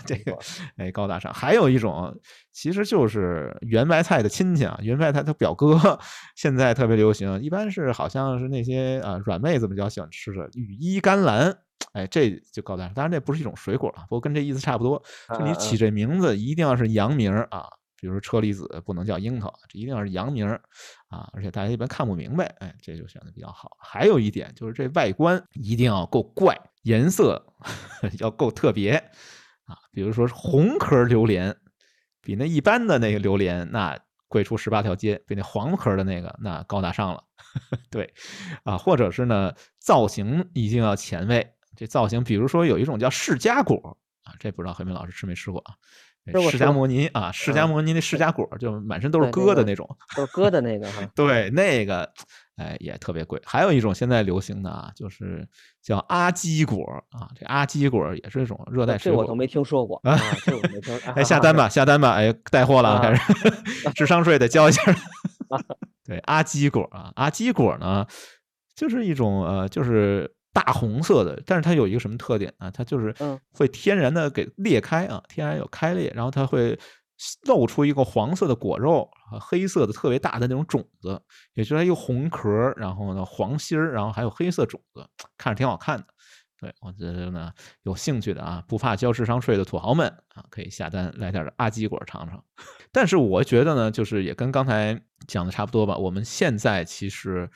这个哎高大上。还有一种，其实就是圆白菜的亲戚啊，圆白菜他表哥，现在特别流行，一般是好像是那些啊软妹子比较喜欢吃的羽衣甘蓝，哎，这就高大上。当然这不是一种水果啊，不过跟这意思差不多。就你起这名字一定要是洋名啊。比如说车厘子不能叫樱桃，这一定要是洋名啊，而且大家一般看不明白，哎，这就选的比较好。还有一点就是这外观一定要够怪，颜色 要够特别啊。比如说红壳榴莲，比那一般的那个榴莲那贵出十八条街，比那黄壳的那个那高大上了。对，啊，或者是呢造型一定要前卫，这造型比如说有一种叫释迦果啊，这不知道何明老师吃没吃过啊？释迦摩尼啊，释迦摩尼那释迦果就满身都是疙的那种，都是疙的那个哈。对，那个哎也特别贵。还有一种现在流行的啊，就是叫阿基果啊，这阿基果也是一种热带水果。这我都没听说过啊，这我没听。哎，下单吧，下单吧，哎，带货了，开始智商税得交一下。对，阿基果啊，阿基果呢，就是一种呃，就是。大红色的，但是它有一个什么特点啊？它就是会天然的给裂开啊，天然有开裂，然后它会露出一个黄色的果肉和黑色的特别大的那种种子，也就是一个红壳，然后呢黄心儿，然后还有黑色种子，看着挺好看的。对我觉得呢，有兴趣的啊，不怕交智商税的土豪们啊，可以下单来点阿基果尝尝。但是我觉得呢，就是也跟刚才讲的差不多吧。我们现在其实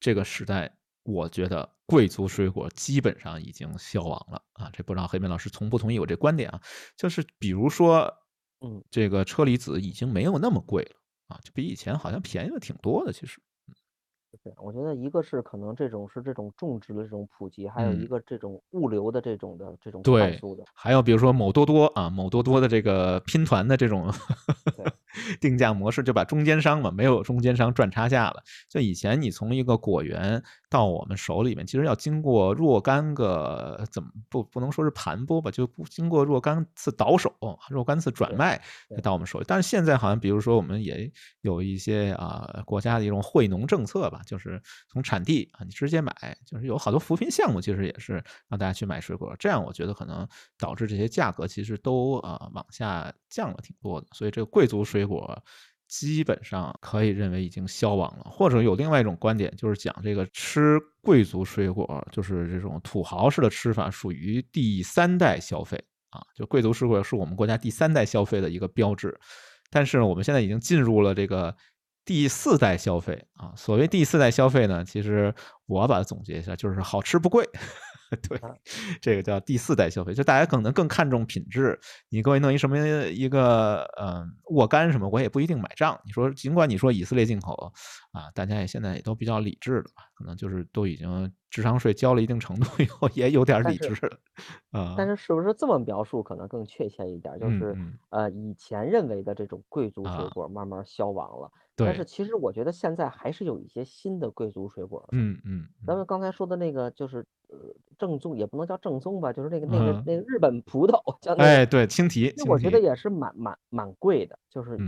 这个时代。我觉得贵族水果基本上已经消亡了啊！这不知道黑妹老师同不同意我这观点啊？就是比如说，嗯，这个车厘子已经没有那么贵了啊，就比以前好像便宜了挺多的，其实。对，我觉得一个是可能这种是这种种植的这种普及，还有一个这种物流的这种的这种快速的，还有比如说某多多啊，某多多的这个拼团的这种定价模式，就把中间商嘛，没有中间商赚差价了。就以前你从一个果园到我们手里面，其实要经过若干个怎么不不能说是盘剥吧，就不经过若干次倒手，若干次转卖到我们手里。但是现在好像比如说我们也有一些啊国家的一种惠农政策吧。就是从产地啊，你直接买，就是有好多扶贫项目，其实也是让大家去买水果，这样我觉得可能导致这些价格其实都啊往下降了挺多的，所以这个贵族水果基本上可以认为已经消亡了。或者有另外一种观点，就是讲这个吃贵族水果，就是这种土豪式的吃法，属于第三代消费啊，就贵族水果是我们国家第三代消费的一个标志，但是我们现在已经进入了这个。第四代消费啊，所谓第四代消费呢，其实我把它总结一下，就是好吃不贵。对，这个叫第四代消费，就大家可能更看重品质。你给我弄一什么一个嗯沃柑什么，我也不一定买账。你说，尽管你说以色列进口啊，大家也现在也都比较理智了吧？可能就是都已经智商税交了一定程度以后，也有点理智了啊。但是是不是这么描述可能更确切一点？就是呃，以前认为的这种贵族水果慢慢消亡了。但是。其实我觉得现在还是有一些新的贵族水果。嗯嗯，咱们刚才说的那个就是呃正宗，也不能叫正宗吧，就是那个那个那个日本葡萄，叫哎对青提，我觉得也是蛮蛮蛮贵的，就是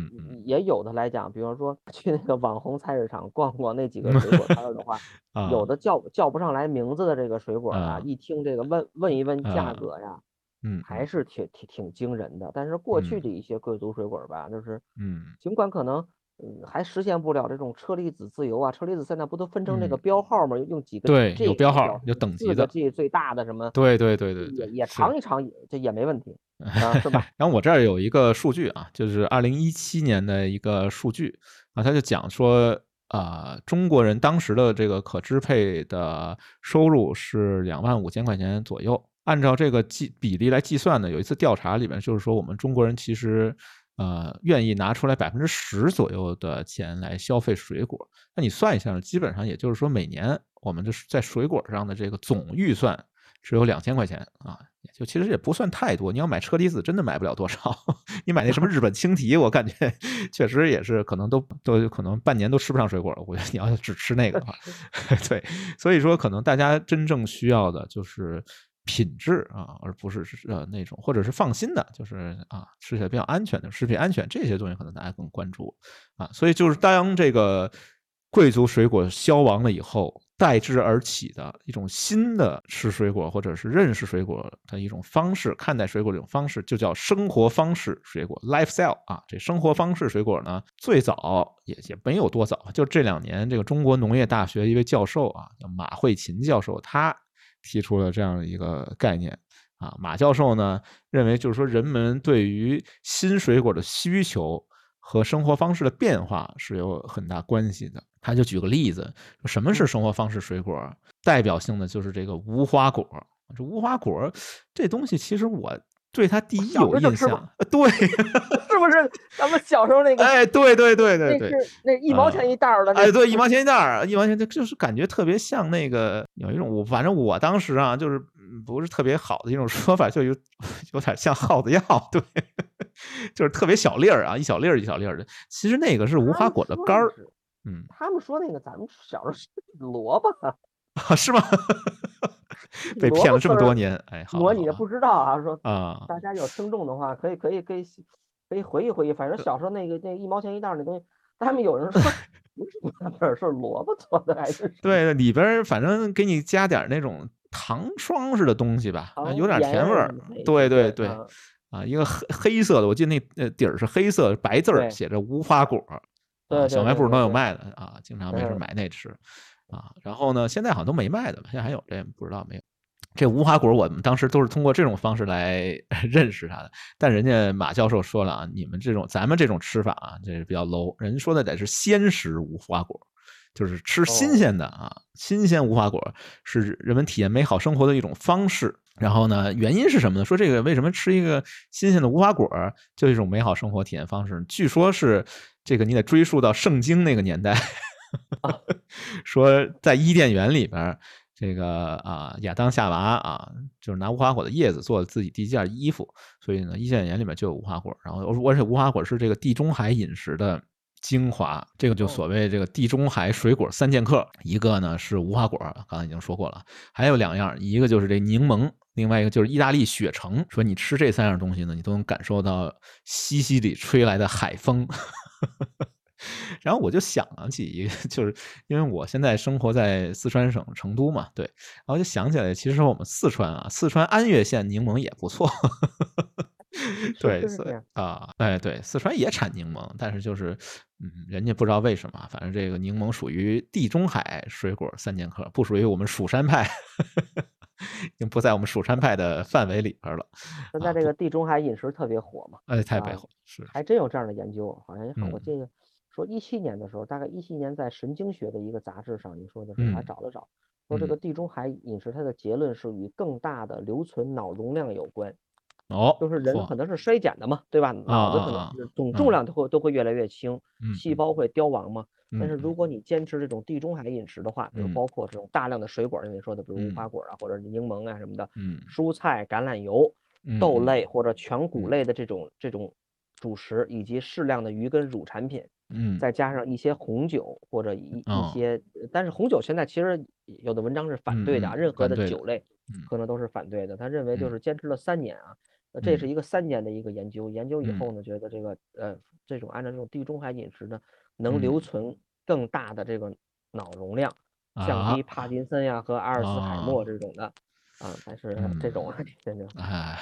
也有的来讲，比方说去那个网红菜市场逛逛那几个水果摊的话，有。的叫叫不上来名字的这个水果啊，一听这个问问一问价格呀，嗯，还。是挺挺挺惊人的。但是过去的一些贵族水果吧，就是嗯，尽管可能。嗯，还实现不了这种车厘子自由啊！车厘子现在不都分成那个标号吗？用几个对，有标号，有等级的，G 最大的什么？对对对对，也也尝一尝，这也没问题，是吧？然后我这儿有一个数据啊，就是二零一七年的一个数据啊，他就讲说啊，中国人当时的这个可支配的收入是两万五千块钱左右。按照这个计比例来计算呢，有一次调查里面就是说，我们中国人其实。呃，愿意拿出来百分之十左右的钱来消费水果，那你算一下？基本上也就是说，每年我们就是在水果上的这个总预算只有两千块钱啊，就其实也不算太多。你要买车厘子，真的买不了多少。你买那什么日本青提，我感觉 确实也是可能都都可能半年都吃不上水果了。我觉得你要只吃那个的话，对，所以说可能大家真正需要的就是品质啊，而不是是呃那种或者是放心的，就是啊吃起来比较安全的食品安全这些东西，可能大家更关注啊。所以就是当这个贵族水果消亡了以后。代之而起的一种新的吃水果或者是认识水果的一种方式，看待水果这种方式就叫生活方式水果 （lifestyle） 啊。这生活方式水果呢，最早也也没有多早，就这两年，这个中国农业大学一位教授啊，叫马慧琴教授，他提出了这样的一个概念啊。马教授呢认为，就是说人们对于新水果的需求。和生活方式的变化是有很大关系的。他就举个例子，什么是生活方式水果？代表性的就是这个无花果。这无花果这东西，其实我对他第一有印象。对，是不是咱们小时候那 个？哎，对对对对对，那一毛钱一袋儿的。哎，对，一毛钱一袋儿，一毛钱，就是感觉特别像那个有一种，我反正我当时啊，就是不是特别好的一种说法，就有 有点像耗子药，对。就是特别小粒儿啊，一小粒儿一小粒儿的。其实那个是无花果的干儿。嗯，他们说那个咱们小时候是萝卜啊，是吗？被骗了这么多年，哎，我你也不知道啊。说啊，大家有听众的话，可以可以可以可以回忆回忆。反正小时候那个那一毛钱一袋那东西，他们有人说 不是萝卜做的还是？对，里边反正给你加点那种糖霜似的东西吧，有点甜味儿。对对对。啊，一个黑黑色的，我记得那呃底儿是黑色，白字儿写着无花果，对，小卖部都有卖的啊，经常没事买那吃，啊，然后呢，现在好像都没卖的吧？现在还有这不知道没有？这无花果我们当时都是通过这种方式来 认识它的，但人家马教授说了啊，你们这种咱们这种吃法啊，这是比较 low，人家说的得是鲜食无花果。就是吃新鲜的啊，新鲜无花果是人们体验美好生活的一种方式。然后呢，原因是什么呢？说这个为什么吃一个新鲜的无花果就一种美好生活体验方式？据说是这个你得追溯到圣经那个年代，说在伊甸园里边，这个啊亚当夏娃啊，就是拿无花果的叶子做了自己第一件衣服，所以呢伊甸园里面就有无花果。然后而且无花果是这个地中海饮食的。精华，这个就所谓这个地中海水果三剑客，一个呢是无花果，刚才已经说过了，还有两样，一个就是这柠檬，另外一个就是意大利雪橙。说你吃这三样东西呢，你都能感受到西西里吹来的海风。然后我就想起一个，就是因为我现在生活在四川省成都嘛，对，然后就想起来，其实我们四川啊，四川安岳县柠檬也不错。对，啊，哎，对，四川也产柠檬，但是就是，嗯，人家不知道为什么，反正这个柠檬属于地中海水果三剑客，不属于我们蜀山派，已经不在我们蜀山派的范围里边了。现在这个地中海饮食特别火嘛？哎，太火，是，还真有这样的研究，好像我记得说一七年的时候，大概一七年在神经学的一个杂志上，你说的是，还找了找，说这个地中海饮食，它的结论是与更大的留存脑容量有关。哦，就是人可能是衰减的嘛，对吧？脑子可能是总重量都会都会越来越轻，细胞会凋亡嘛。但是如。果你坚持这种地中海饮食的话，比如包括这种大量的水果，像你说的，比如无花果啊，或者柠檬啊什么的，蔬菜、橄榄油、豆类或者全谷类的这种这种主食，以及适量的鱼跟乳产品，嗯，再加上一些红酒或者一一些，但是红酒现在其实有的文章是反对的，任何的酒类可能都是反对的。他认为就是坚持了三年啊。这是一个三年的一个研究，研究以后呢，觉得这个呃，这种按照这种地中海饮食呢，能留存更大的这个脑容量，降低帕金森呀和阿尔茨海默这种的啊，但是这种啊，真的啊，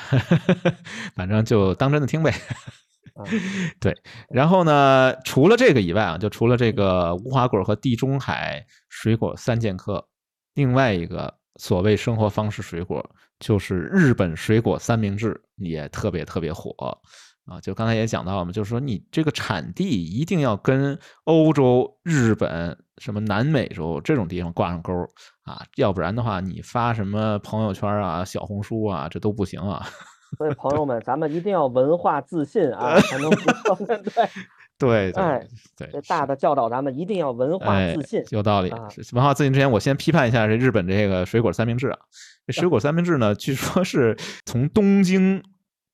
反正就当真的听呗。对，然后呢，除了这个以外啊，就除了这个无花果和地中海水果三剑客，另外一个所谓生活方式水果。就是日本水果三明治也特别特别火啊！就刚才也讲到了嘛，就是说你这个产地一定要跟欧洲、日本、什么南美洲这种地方挂上钩啊，要不然的话，你发什么朋友圈啊、小红书啊，这都不行啊。所以朋友们，咱们一定要文化自信啊，才能不 对。对对对，大的教导咱们一定要文化自信，有道理。文化自信之前，我先批判一下这日本这个水果三明治啊。这水果三明治呢，据说是从东京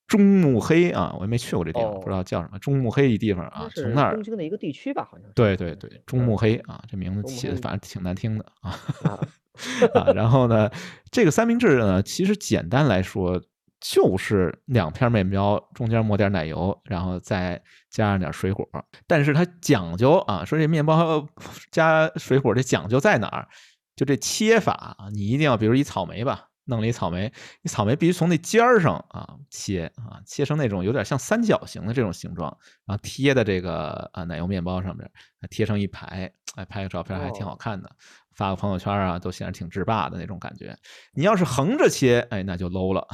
中目黑啊，我也没去过这地方，不知道叫什么中目黑一地方啊，从那儿东京的一个地区吧，好像。对对对，中目黑啊，这名字起的反正挺难听的啊。啊，然后呢，这个三明治呢，其实简单来说。就是两片面包，中间抹点奶油，然后再加上点水果。但是它讲究啊，说这面包加水果这讲究在哪儿？就这切法，你一定要，比如一草莓吧，弄了一草莓，你草莓必须从那尖儿上啊切啊，切成那种有点像三角形的这种形状，然后贴在这个啊奶油面包上面，贴成一排，哎，拍个照片还挺好看的。发个朋友圈啊，都显得挺制霸的那种感觉。你要是横着切，哎，那就 low 了。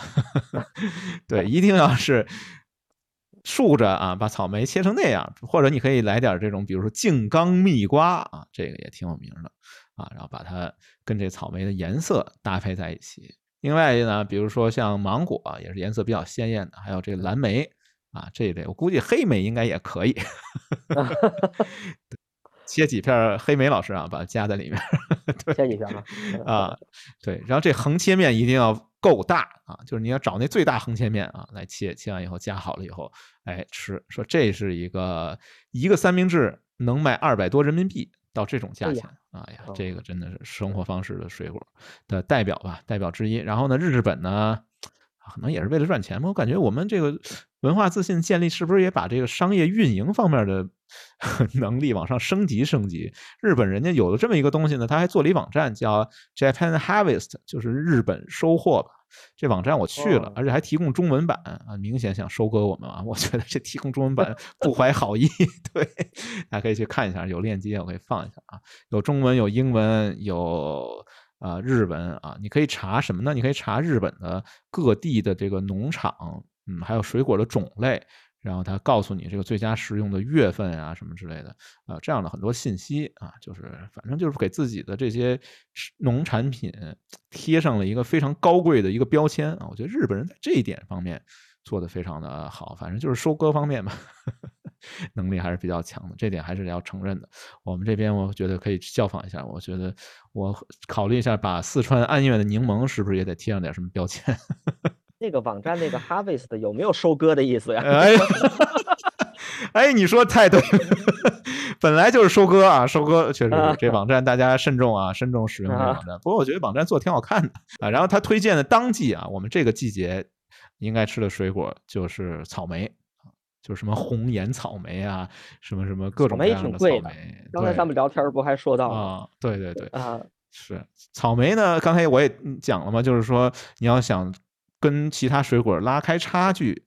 对，一定要是竖着啊，把草莓切成那样，或者你可以来点这种，比如说静冈蜜瓜啊，这个也挺有名的啊。然后把它跟这草莓的颜色搭配在一起。另外呢，比如说像芒果也是颜色比较鲜艳的，还有这个蓝莓啊这一类，我估计黑莓应该也可以。切几片黑莓老师啊，把它夹在里面。切几片啊，对，然后这横切面一定要够大啊，就是你要找那最大横切面啊来切，切完以后夹好了以后，哎吃。说这是一个一个三明治能卖二百多人民币到这种价钱，哎呀，这个真的是生活方式的水果的代表吧，代表之一。然后呢，日本呢。可能也是为了赚钱吧。我感觉我们这个文化自信建立，是不是也把这个商业运营方面的 能力往上升级升级？日本人家有了这么一个东西呢，他还做了一网站叫 Japan Harvest，就是日本收获吧。这网站我去了，而且还提供中文版啊，明显想收割我们啊！我觉得这提供中文版 不怀好意。对，大家可以去看一下，有链接我可以放一下啊，有中文，有英文，有。啊，日文啊，你可以查什么呢？你可以查日本的各地的这个农场，嗯，还有水果的种类，然后他告诉你这个最佳食用的月份啊，什么之类的啊，这样的很多信息啊，就是反正就是给自己的这些农产品贴上了一个非常高贵的一个标签啊。我觉得日本人在这一点方面做的非常的好，反正就是收割方面嘛。能力还是比较强的，这点还是要承认的。我们这边我觉得可以效仿一下。我觉得我考虑一下，把四川安岳的柠檬是不是也得贴上点什么标签？那个网站那个 harvest 有没有收割的意思呀？哎，哎，你说太对，本来就是收割啊，收割确实是这网站大家慎重啊，慎重使用这网站。不过我觉得网站做挺好看的啊。然后他推荐的当季啊，我们这个季节应该吃的水果就是草莓。就是什么红颜草莓啊，什么什么各种各样的草莓。刚才咱们聊天不还说到啊？对对对啊，是草莓呢。刚才我也讲了嘛，就是说你要想跟其他水果拉开差距，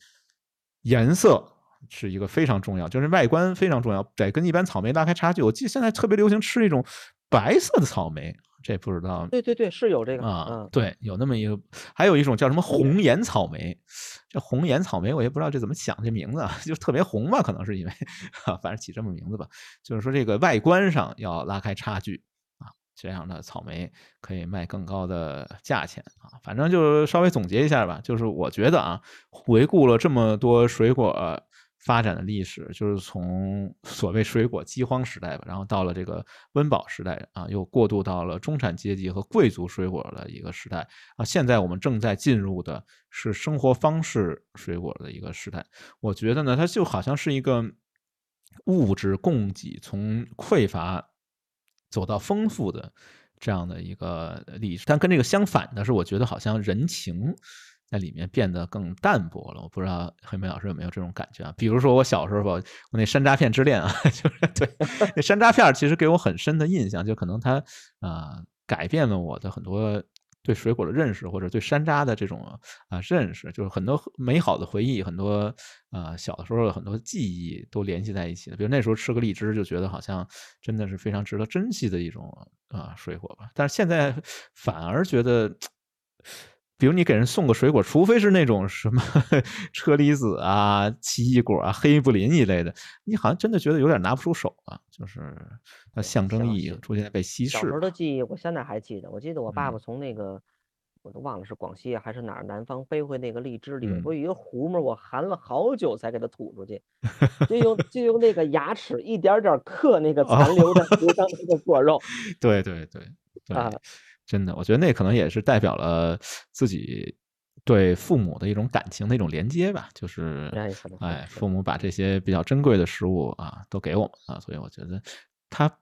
颜色是一个非常重要，就是外观非常重要，得跟一般草莓拉开差距。我记得现在特别流行吃一种白色的草莓。这不知道，对对对，是有这个啊，对，有那么一个，还有一种叫什么红颜草莓，这红颜草莓我也不知道这怎么想这名字，啊，就特别红吧，可能是因为，反正起这么名字吧，就是说这个外观上要拉开差距啊，这样的草莓可以卖更高的价钱啊，反正就稍微总结一下吧，就是我觉得啊，回顾了这么多水果。发展的历史就是从所谓水果饥荒时代吧，然后到了这个温饱时代啊，又过渡到了中产阶级和贵族水果的一个时代啊。现在我们正在进入的是生活方式水果的一个时代。我觉得呢，它就好像是一个物质供给从匮乏走到丰富的这样的一个历史。但跟这个相反的是，我觉得好像人情。在里面变得更淡薄了，我不知道黑梅老师有没有这种感觉啊？比如说我小时候吧，我那山楂片之恋啊，就是对那山楂片其实给我很深的印象，就可能它啊改变了我的很多对水果的认识，或者对山楂的这种啊认识，就是很多美好的回忆，很多啊小的时候的很多记忆都联系在一起的。比如那时候吃个荔枝，就觉得好像真的是非常值得珍惜的一种啊水果吧。但是现在反而觉得。比如你给人送个水果，除非是那种什么 车厘子啊、奇异果啊、黑布林一类的，你好像真的觉得有点拿不出手啊。就是它象征意义逐渐被稀释。小时候的记忆，我现在还记得。我记得我爸爸从那个我都忘了是广西还是哪儿南方背回那个荔枝里面，不有一个糊沫，我含了好久才给它吐出去，就用就用那个牙齿一点点刻那个残留的涂上那个果肉。对对对啊，真的，我觉得那可能也是代表了自己对父母的一种感情的一种连接吧，就是哎，父母把这些比较珍贵的食物啊都给我们啊，所以我觉得它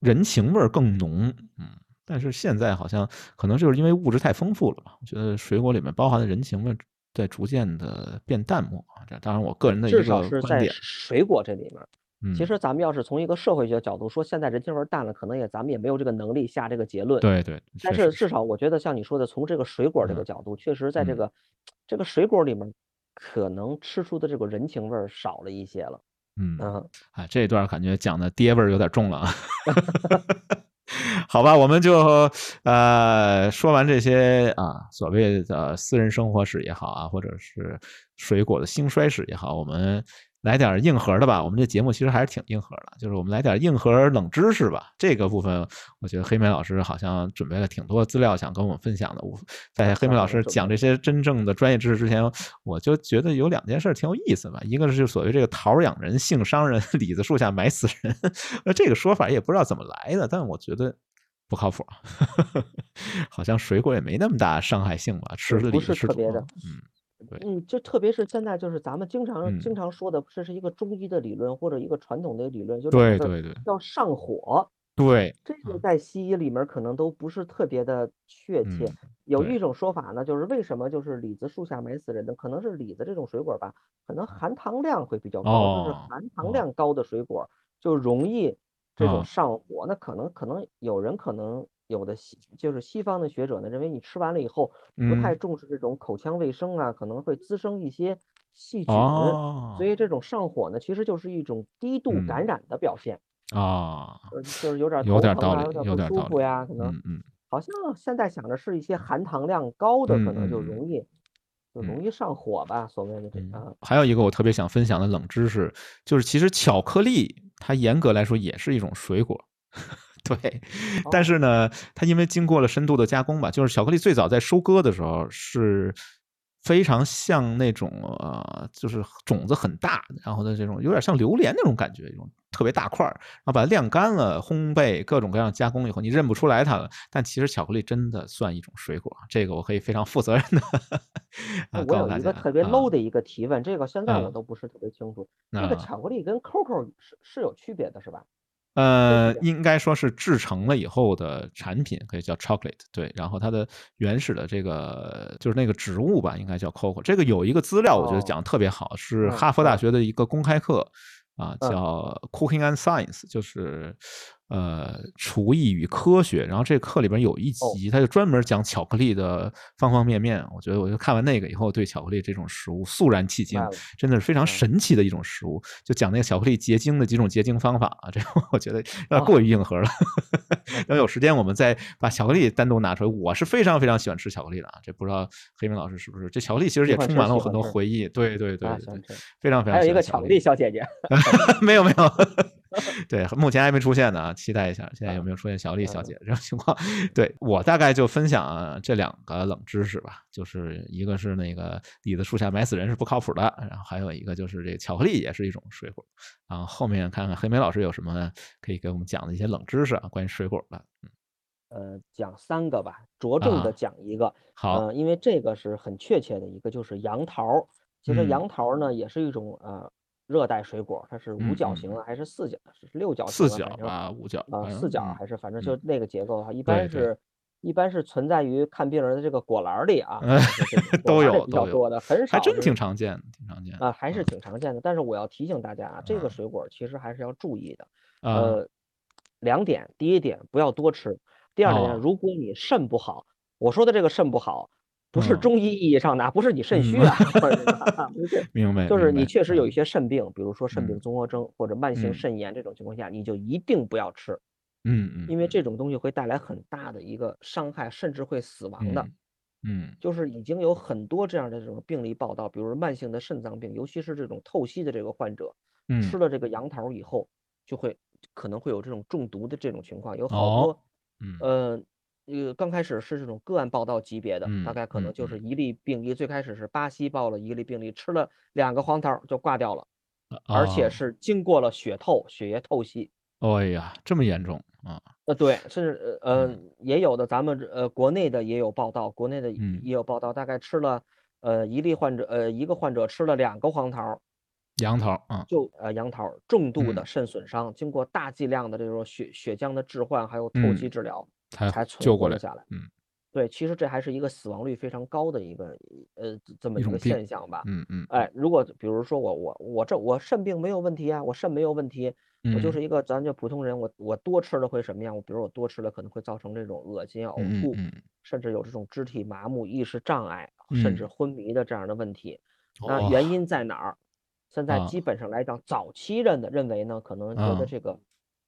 人情味儿更浓，嗯。但是现在好像可能就是因为物质太丰富了吧？我觉得水果里面包含的人情味在逐渐的变淡漠啊。这当然我个人的一个至少是在水果这里面，其实咱们要是从一个社会学角度说，现在人情味淡了，可能也咱们也没有这个能力下这个结论。对对。但是至少我觉得像你说的，从这个水果这个角度，确实在这个这个水果里面，可能吃出的这个人情味少了一些了。嗯嗯。啊，这一段感觉讲的爹味儿有点重了啊。好吧，我们就呃说完这些啊，所谓的私人生活史也好啊，或者是水果的兴衰史也好，我们。来点硬核的吧，我们这节目其实还是挺硬核的，就是我们来点硬核冷知识吧。这个部分，我觉得黑莓老师好像准备了挺多资料想跟我们分享的。我在黑莓老师 讲这些真正的专业知识之前，我就觉得有两件事挺有意思吧。一个是所谓这个桃养人，杏伤人，李子树下埋死人，那这个说法也不知道怎么来的，但我觉得不靠谱，好像水果也没那么大伤害性吧？吃的不是特别的，嗯。嗯，就特别是现在，就是咱们经常经常说的，这是一个中医的理论或者一个传统的理论，就是对对对，要上火。对，这个在西医里面可能都不是特别的确切。有一种说法呢，就是为什么就是李子树下埋死人呢？可能是李子这种水果吧，可能含糖量会比较高，就是含糖量高的水果就容易这种上火。那可能可能有人可能。有的西就是西方的学者呢，认为你吃完了以后不太重视这种口腔卫生啊，可能会滋生一些细菌，所以这种上火呢，其实就是一种低度感。染的表现啊，就是有点有点道理，有点不舒服呀，可能嗯，好像现在想着是一些含糖量高的，可能就容易就容。易上火吧，所谓的这个。还有一个我特别想分享的冷知识，就是其实巧克力它严格来说也是一种水果。对，但是呢，它因为经过了深度的加工吧，就是巧克力最早在收割的时候是非常像那种呃，就是种子很大，然后的这种有点像榴莲那种感觉，一种特别大块儿，然后把它晾干了，烘焙各种各样加工以后，你认不出来它了。但其实巧克力真的算一种水果，这个我可以非常负责任的啊 我有一个特别 low 的一个提问，这个现在我都不是特别清楚，这个巧克力跟 Coco 是是有区别的，是吧？呃，应该说是制成了以后的产品，可以叫 chocolate，对。然后它的原始的这个就是那个植物吧，应该叫 coco。这个有一个资料，我觉得讲的特别好，是哈佛大学的一个公开课啊，叫 Cooking and Science，就是。呃，厨艺与科学，然后这课里边有一集，他就专门讲巧克力的方方面面。我觉得，我就看完那个以后，对巧克力这种食物肃然起敬，真的是非常神奇的一种食物。就讲那个巧克力结晶的几种结晶方法啊，这我觉得有点过于硬核了。要有时间，我们再把巧克力单独拿出来。我是非常非常喜欢吃巧克力的啊，这不知道黑明老师是不是？这巧克力其实也充满了我很多回忆。对对对对，非常非常。还有一个巧克力小姐姐，没有没有。对，目前还没出现呢啊，期待一下，现在有没有出现小丽小姐这种情况？对我大概就分享这两个冷知识吧，就是一个是那个李子树下埋死人是不靠谱的，然后还有一个就是这巧克力也是一种水果。然后后面看看黑莓老师有什么可以给我们讲的一些冷知识啊，关于水果的。嗯，呃，讲三个吧，着重的讲一个。好，因为这个是很确切的一个，就是杨桃。其实杨桃呢也是一种呃。热带水果，它是五角形的还是四角？是六角形？四角啊，五角啊，四角还是反正就那个结构的话。一般是，一般是存在于看病人的这个果篮里啊，都有比较多的，很少，还真挺常见的，挺常见啊，还是挺常见的。但是我要提醒大家啊，这个水果其实还是要注意的。呃，两点，第一点不要多吃，第二点，如果你肾不好，我说的这个肾不好。不是中医意义上的，不是你肾虚啊，不是，明白，就是你确实有一些肾病，比如说肾病综合征或者慢性肾炎这种情况下，你就一定不要吃，嗯嗯，因为这种东西会带来很大的一个伤害，甚至会死亡的，嗯，就是已经有很多这样的这种病例报道，比如慢性的肾脏病，尤其是这种透析的这个患者，吃了这个杨桃以后，就会可能会有这种中毒的这种情况，有好多，嗯，呃。呃，刚开始是这种个案报道级别的，大概可能就是一例病例，最开始是巴西报了一例病例，吃了两个黄桃就挂掉了，而且是经过了血透，血液透析。哎呀，这么严重啊？呃，对，甚至呃，也有的，咱们呃国内的也有报道，国内的也有报道，大概吃了呃一例患者，呃一个患者吃了两个黄桃。杨桃啊，就呃杨桃重度的肾损伤，经过大剂量的这种血血浆的置换，还有透析治疗，才救过来下来。嗯，对，其实这还是一个死亡率非常高的一个呃这么一个现象吧。嗯嗯。哎，如果比如说我我我这我肾病没有问题啊，我肾没有问题，我就是一个咱就普通人，我我多吃了会什么样？我比如我多吃了可能会造成这种恶心、呕吐，甚至有这种肢体麻木、意识障碍，甚至昏迷的这样的问题。那原因在哪儿？现在基本上来讲，早期认的认为呢，可能觉得这个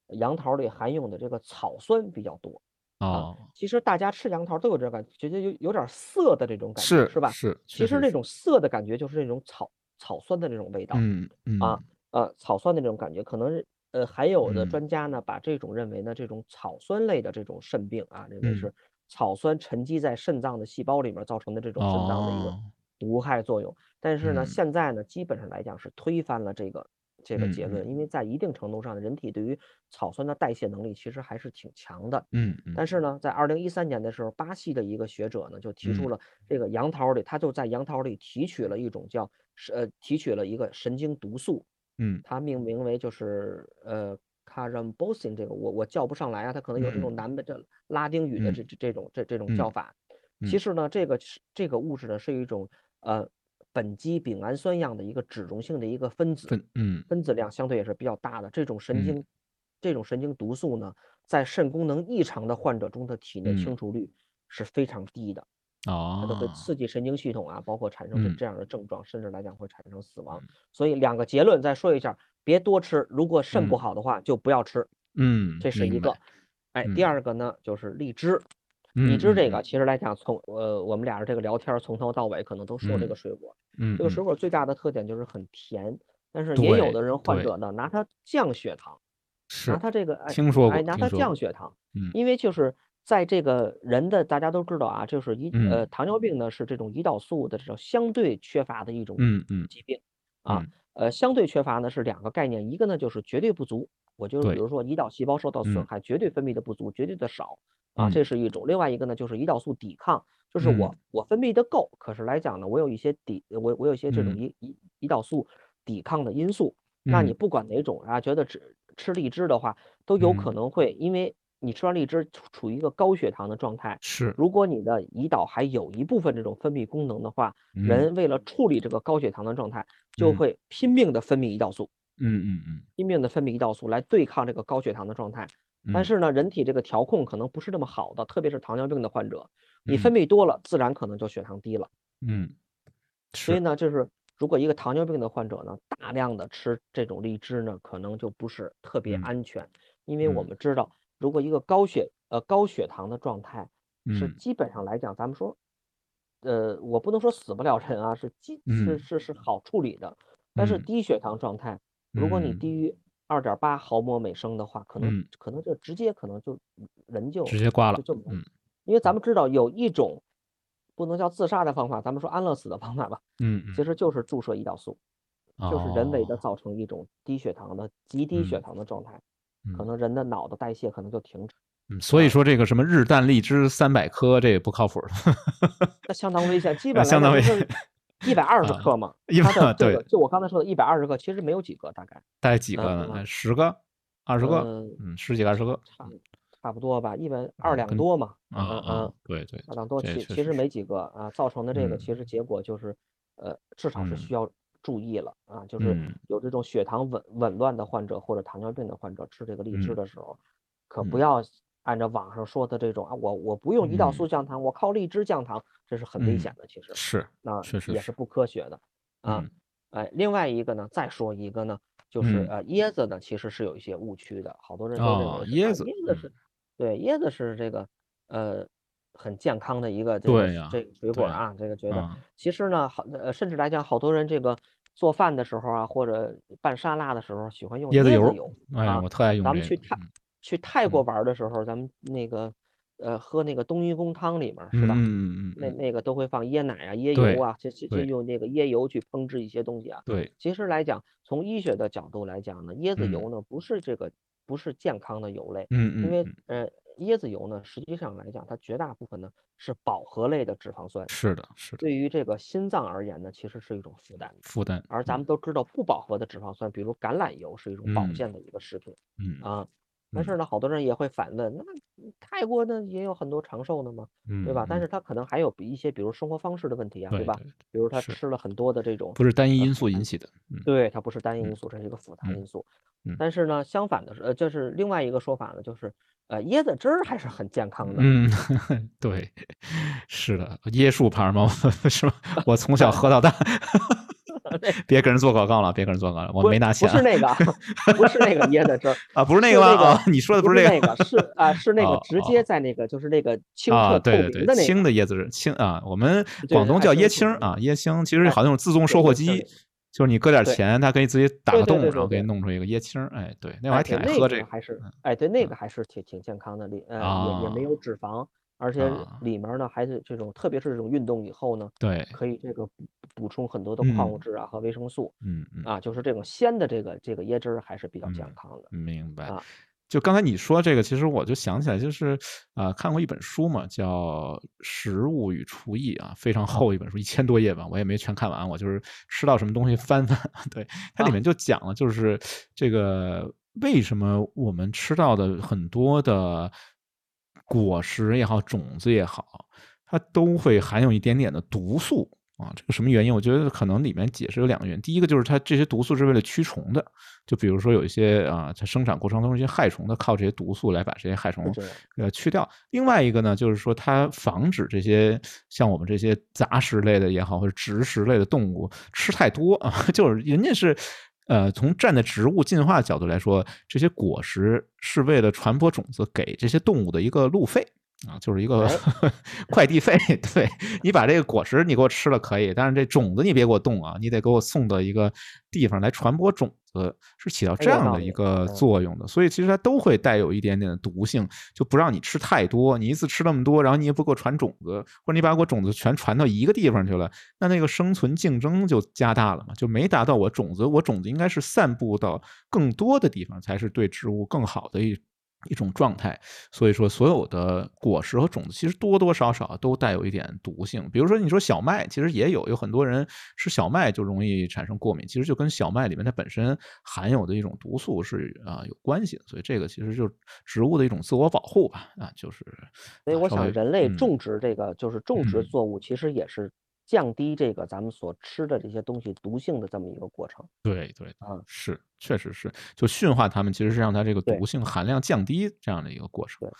杨桃里含有的这个草酸比较多啊。其实大家吃杨桃都有这感觉，觉有有点涩的这种感觉，是吧？是。其实那种涩的感觉就是那种草草酸的那种味道。嗯嗯。啊呃，草酸的那种感觉，可能呃还有的专家呢，把这种认为呢，这种草酸类的这种肾病啊，认为是草酸沉积在肾脏的细胞里面造成的这种肾脏的一个。毒害作用，但是呢，现在呢，基本上来讲是推翻了这个这个结论，因为在一定程度上，人体对于草酸的代谢能力其实还是挺强的。嗯，但是呢，在二零一三年的时候，巴西的一个学者呢就提出了这个杨桃里，他就在杨桃里提取了一种叫呃提取了一个神经毒素，嗯，它命名为就是呃 c a r a m b o s i n 这个我我叫不上来啊，它可能有这种南的这拉丁语的这这这种这这种叫法。其实呢，这个是这个物质呢是一种。呃，苯基丙氨酸样的一个脂溶性的一个分子，分嗯，分子量相对也是比较大的。这种神经，这种神经毒素呢，在肾功能异常的患者中的体内清除率是非常低的。哦，它都会刺激神经系统啊，包括产生这这样的症状，甚至来讲会产生死亡。所以两个结论再说一下：别多吃，如果肾不好的话就不要吃。嗯，这是一个。哎，第二个呢就是荔枝。荔枝这个其实来讲，从呃我们俩人这个聊天从头到尾可能都说这个水果。嗯，这个水果最大的特点就是很甜，但是也有的人患者呢拿它降血糖，是拿它这个哎听说过，哎拿它降血糖。嗯，因为就是在这个人的大家都知道啊，就是胰呃糖尿病呢是这种胰岛素的这种相对缺乏的一种嗯嗯疾病啊。呃，相对缺乏呢是两个概念，一个呢就是绝对不足，我就是比如说胰岛细胞受到损害，绝对分泌的不足，绝对的少。啊，这是一种，另外一个呢，就是胰岛素抵抗，就是我我分泌的够，可是来讲呢，我有一些抵我我有一些这种胰胰胰岛素抵抗的因素，那你不管哪种啊，觉得只吃荔枝的话，都有可能会，因为你吃完荔枝处于一个高血糖的状态，是，如果你的胰岛还有一部分这种分泌功能的话，人为了处理这个高血糖的状态，就会拼命的分泌胰岛素，嗯嗯嗯，拼命的分泌胰岛素来对抗这个高血糖的状态。但是呢，人体这个调控可能不是那么好的，特别是糖尿病的患者，你分泌多了，自然可能就血糖低了。嗯，所以呢，就是如果一个糖尿病的患者呢，大量的吃这种荔枝呢，可能就不是特别安全，因为我们知道，如果一个高血呃高血糖的状态，是基本上来讲，咱们说，呃，我不能说死不了人啊，是基是是是好处理的。但是低血糖状态，如果你低于。二点八毫摩每升的话，可能可能就直接可能就人就直接挂了，就嗯，因为咱们知道有一种不能叫自杀的方法，咱们说安乐死的方法吧，嗯，其实。就是注射胰岛素，就是人为的造成一种低血糖的极低血糖的状态，可能人的脑的代谢可能就停止。嗯，所以说这个什么日啖荔枝三百颗，这也不靠谱的，那相当危险，基本相当危险。一百二十克嘛，它的对，就我刚才说的一百二十克，其实没有几个，大概大概几个呢？十个、二十个，嗯，十几个、二十个，差差不多吧，一百二两多嘛，嗯嗯，对对，二两多，其其实没几个啊，造成的这个其实结果就是，呃，至少是需要注意了啊，就是有这种血糖紊紊乱的患者或者糖尿病的患者吃这个荔枝的时候，可不要。按照网上说的这种啊，我我不用胰岛素降糖，我靠荔枝降糖，这是很危险的。其实是，那也是不科学的啊。哎，另外一个呢，再说一个呢，就是呃，椰子呢，其实是有一些误区的，好多人都认为椰子椰子是对椰子是这个呃很健康的一个这个这个水果啊，这个觉得其实呢，好呃，甚至来讲，好多人这个做饭的时候啊，或者拌沙拉的时候，喜欢用椰子油哎，我特爱用咱们去泰。去泰国玩的时候，咱们那个呃喝那个冬阴功汤里面是吧？嗯嗯那那个都会放椰奶啊、椰油啊，就就用那个椰油去烹制一些东西啊。对，其实来讲，从医学的角度来讲呢，椰子油呢不是这个不是健康的油类，嗯嗯，因为呃。椰子油呢，实际上来讲，它绝大部分呢是饱和类的脂肪酸。是的，是的。对于这个心脏而言呢，其实是一种负担。负担。而咱们都知道，不饱和的脂肪酸，比如橄榄油，是一种保健的一个食品。嗯啊，但是呢，好多人也会反问：那泰国呢也有很多长寿的嘛，对吧？但是他可能还有一些，比如生活方式的问题啊，对吧？比如他吃了很多的这种，不是单一因素引起的。对，它不是单一因素，这是一个复杂因素。但是呢，相反的是，呃，就是另外一个说法呢，就是。呃，椰子汁儿还是很健康的。嗯，对，是的，椰树牌吗？是吧？我从小喝到大。别给人做广告了，别给人做广告了，我没拿钱。不是那个，不是那个椰子汁儿啊，不是那个吗？你说的不是那个，是啊，是那个直接在那个，就是那个清澈透明的那个清的椰子汁，青啊，我们广东叫椰青啊，椰青其实好像有自动售货机。就是你搁点钱，它可以自己打个洞，然后给你弄出一个椰青儿。哎，对，那我还挺爱喝这个。还是哎，对，那个还是挺挺健康的，里呃也也没有脂肪，而且里面呢还是这种，特别是这种运动以后呢，对，可以这个补充很多的矿物质啊和维生素。嗯嗯。啊，就是这种鲜的这个这个椰汁儿还是比较健康的。明白。啊。就刚才你说这个，其实我就想起来，就是啊，看过一本书嘛，叫《食物与厨艺》啊，非常厚一本书，一千多页吧，我也没全看完，我就是吃到什么东西翻翻。对，它里面就讲了，就是这个为什么我们吃到的很多的果实也好，种子也好，它都会含有一点点的毒素。啊，这个什么原因？我觉得可能里面解释有两个原因。第一个就是它这些毒素是为了驱虫的，就比如说有一些啊，它生产过程中一些害虫它，靠这些毒素来把这些害虫呃去掉。另外一个呢，就是说它防止这些像我们这些杂食类的也好，或者植食类的动物吃太多啊。就是人家是呃，从站在植物进化角度来说，这些果实是为了传播种子给这些动物的一个路费。啊，就是一个快递费，对你把这个果实你给我吃了可以，但是这种子你别给我动啊，你得给我送到一个地方来传播种子，是起到这样的一个作用的。所以其实它都会带有一点点的毒性，就不让你吃太多。你一次吃那么多，然后你也不给我传种子，或者你把我种子全传到一个地方去了，那那个生存竞争就加大了嘛，就没达到我种子。我种子应该是散布到更多的地方，才是对植物更好的一。一种状态，所以说所有的果实和种子其实多多少少都带有一点毒性。比如说，你说小麦，其实也有，有很多人吃小麦就容易产生过敏，其实就跟小麦里面它本身含有的一种毒素是啊有关系的。所以这个其实就是植物的一种自我保护吧，啊，就是。所以我想，人类种植这个就是种植作物，其实也是。降低这个咱们所吃的这些东西毒性的这么一个过程，对对啊，是确实是，就驯化它们，其实是让它这个毒性含量降低这样的一个过程。对，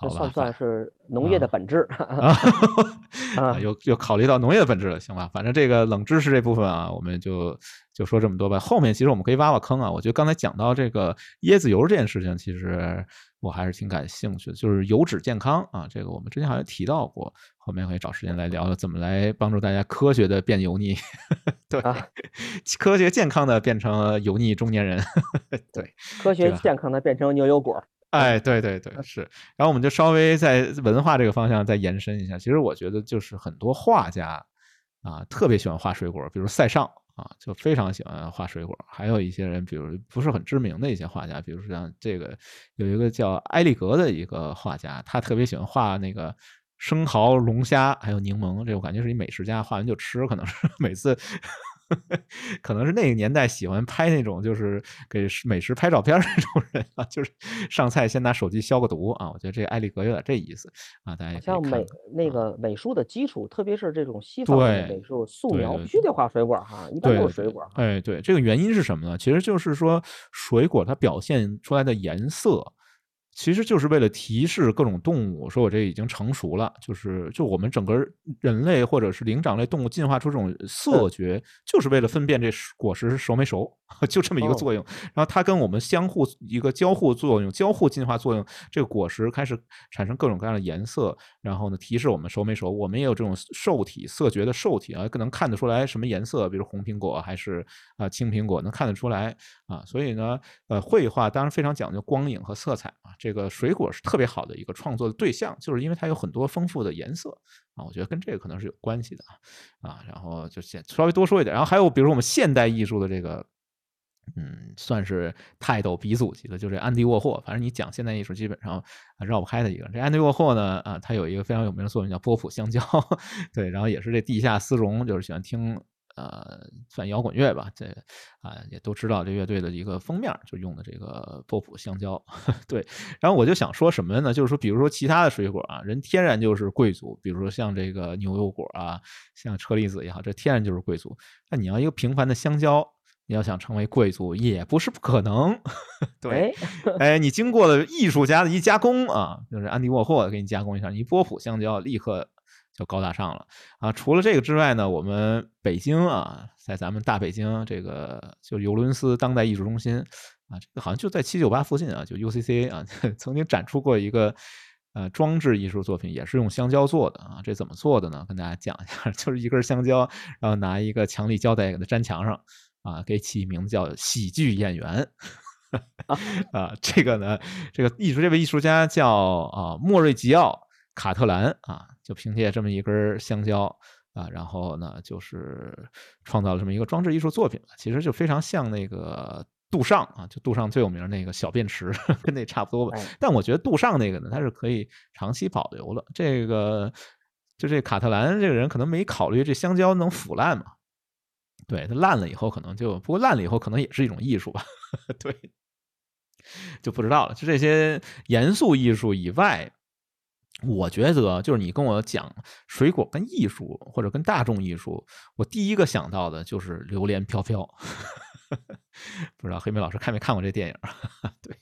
这算不算是农业的本质 啊？又又考虑到农业的本质了，行吧？反正这个冷知识这部分啊，我们就就说这么多吧。后面其实我们可以挖挖坑啊。我觉得刚才讲到这个椰子油这件事情，其实。我还是挺感兴趣的，就是油脂健康啊，这个我们之前好像提到过，后面可以找时间来聊聊怎么来帮助大家科学的变油腻，对，科学健康的变成油腻中年人，对，科学健康的变成牛油果，哎，对对对，是，然后我们就稍微在文化这个方向再延伸一下，其实我觉得就是很多画家啊，特别喜欢画水果，比如塞尚。啊，就非常喜欢画水果。还有一些人，比如不是很知名的一些画家，比如说像这个有一个叫埃利格的一个画家，他特别喜欢画那个生蚝、龙虾还有柠檬。这我感觉是一美食家，画完就吃，可能是 每次。可能是那个年代喜欢拍那种，就是给美食拍照片那种人啊，就是上菜先拿手机消个毒啊。我觉得这个艾利格有点这意思啊。大家像美那个美术的基础，特别是这种西方的美术素描，必须得画水果哈，一般都是水果。哎，对，这个原因是什么呢？其实就是说水果它表现出来的颜色。其实就是为了提示各种动物，说我这已经成熟了。就是就我们整个人类或者是灵长类动物进化出这种色觉，就是为了分辨这果实熟没熟，就这么一个作用。然后它跟我们相互一个交互作用，交互进化作用，这个果实开始产生各种各样的颜色，然后呢提示我们熟没熟。我们也有这种受体色觉的受体啊，可能看得出来什么颜色，比如红苹果还是啊青苹果，能看得出来啊。所以呢，呃，绘画当然非常讲究光影和色彩啊。这个水果是特别好的一个创作的对象，就是因为它有很多丰富的颜色啊，我觉得跟这个可能是有关系的啊。啊，然后就先稍微多说一点，然后还有比如说我们现代艺术的这个。嗯，算是泰斗鼻祖级的，就这安迪沃霍。反正你讲现代艺术，基本上绕不开的一个。这安迪沃霍呢，啊，他有一个非常有名的作品叫波普香蕉，对，然后也是这地下丝绒，就是喜欢听呃算摇滚乐吧，这啊也都知道这乐队的一个封面就用的这个波普香蕉，对。然后我就想说什么呢？就是说，比如说其他的水果啊，人天然就是贵族，比如说像这个牛油果啊，像车厘子也好，这天然就是贵族。那你要一个平凡的香蕉。你要想成为贵族也不是不可能，对，哎，你经过了艺术家的一加工啊，就是安迪沃霍给你加工一下，你波普香蕉立刻就高大上了啊。除了这个之外呢，我们北京啊，在咱们大北京这个就尤伦斯当代艺术中心啊，这个好像就在七九八附近啊，就 UCCA 啊，曾经展出过一个呃装置艺术作品，也是用香蕉做的啊。这怎么做的呢？跟大家讲一下，就是一根香蕉，然后拿一个强力胶带给它粘墙上。啊，给起名字叫喜剧演员 啊，这个呢，这个艺术这位艺术家叫啊莫瑞吉奥卡特兰啊，就凭借这么一根香蕉啊，然后呢，就是创造了这么一个装置艺术作品，其实就非常像那个杜尚啊，就杜尚最有名那个小便池，跟那差不多吧。但我觉得杜尚那个呢，它是可以长期保留了。这个就这卡特兰这个人可能没考虑这香蕉能腐烂嘛。对它烂了以后，可能就不过烂了以后，可能也是一种艺术吧。对，就不知道了。就这些严肃艺术以外，我觉得就是你跟我讲水果跟艺术或者跟大众艺术，我第一个想到的就是榴莲飘飘。不知道黑妹老师看没看过这电影？对，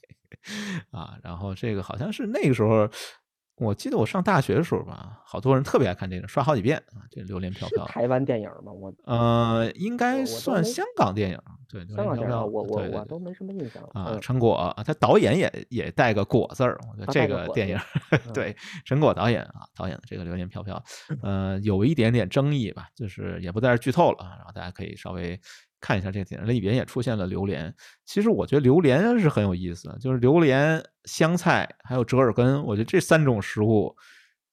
啊，然后这个好像是那个时候。我记得我上大学的时候吧，好多人特别爱看这个，刷好几遍啊。这《榴莲飘飘》台湾电影吗？我呃，应该算香港电影。对，香港电影，我我我都没什么印象啊。陈果啊，他导演也也带个果字儿。我觉得这个电影，对陈果导演啊，导演的这个《榴莲飘飘 》，呃，有一点点争议吧，就是也不在这剧透了，然后大家可以稍微。看一下这个电影里边也出现了榴莲。其实我觉得榴莲是很有意思，就是榴莲、香菜还有折耳根，我觉得这三种食物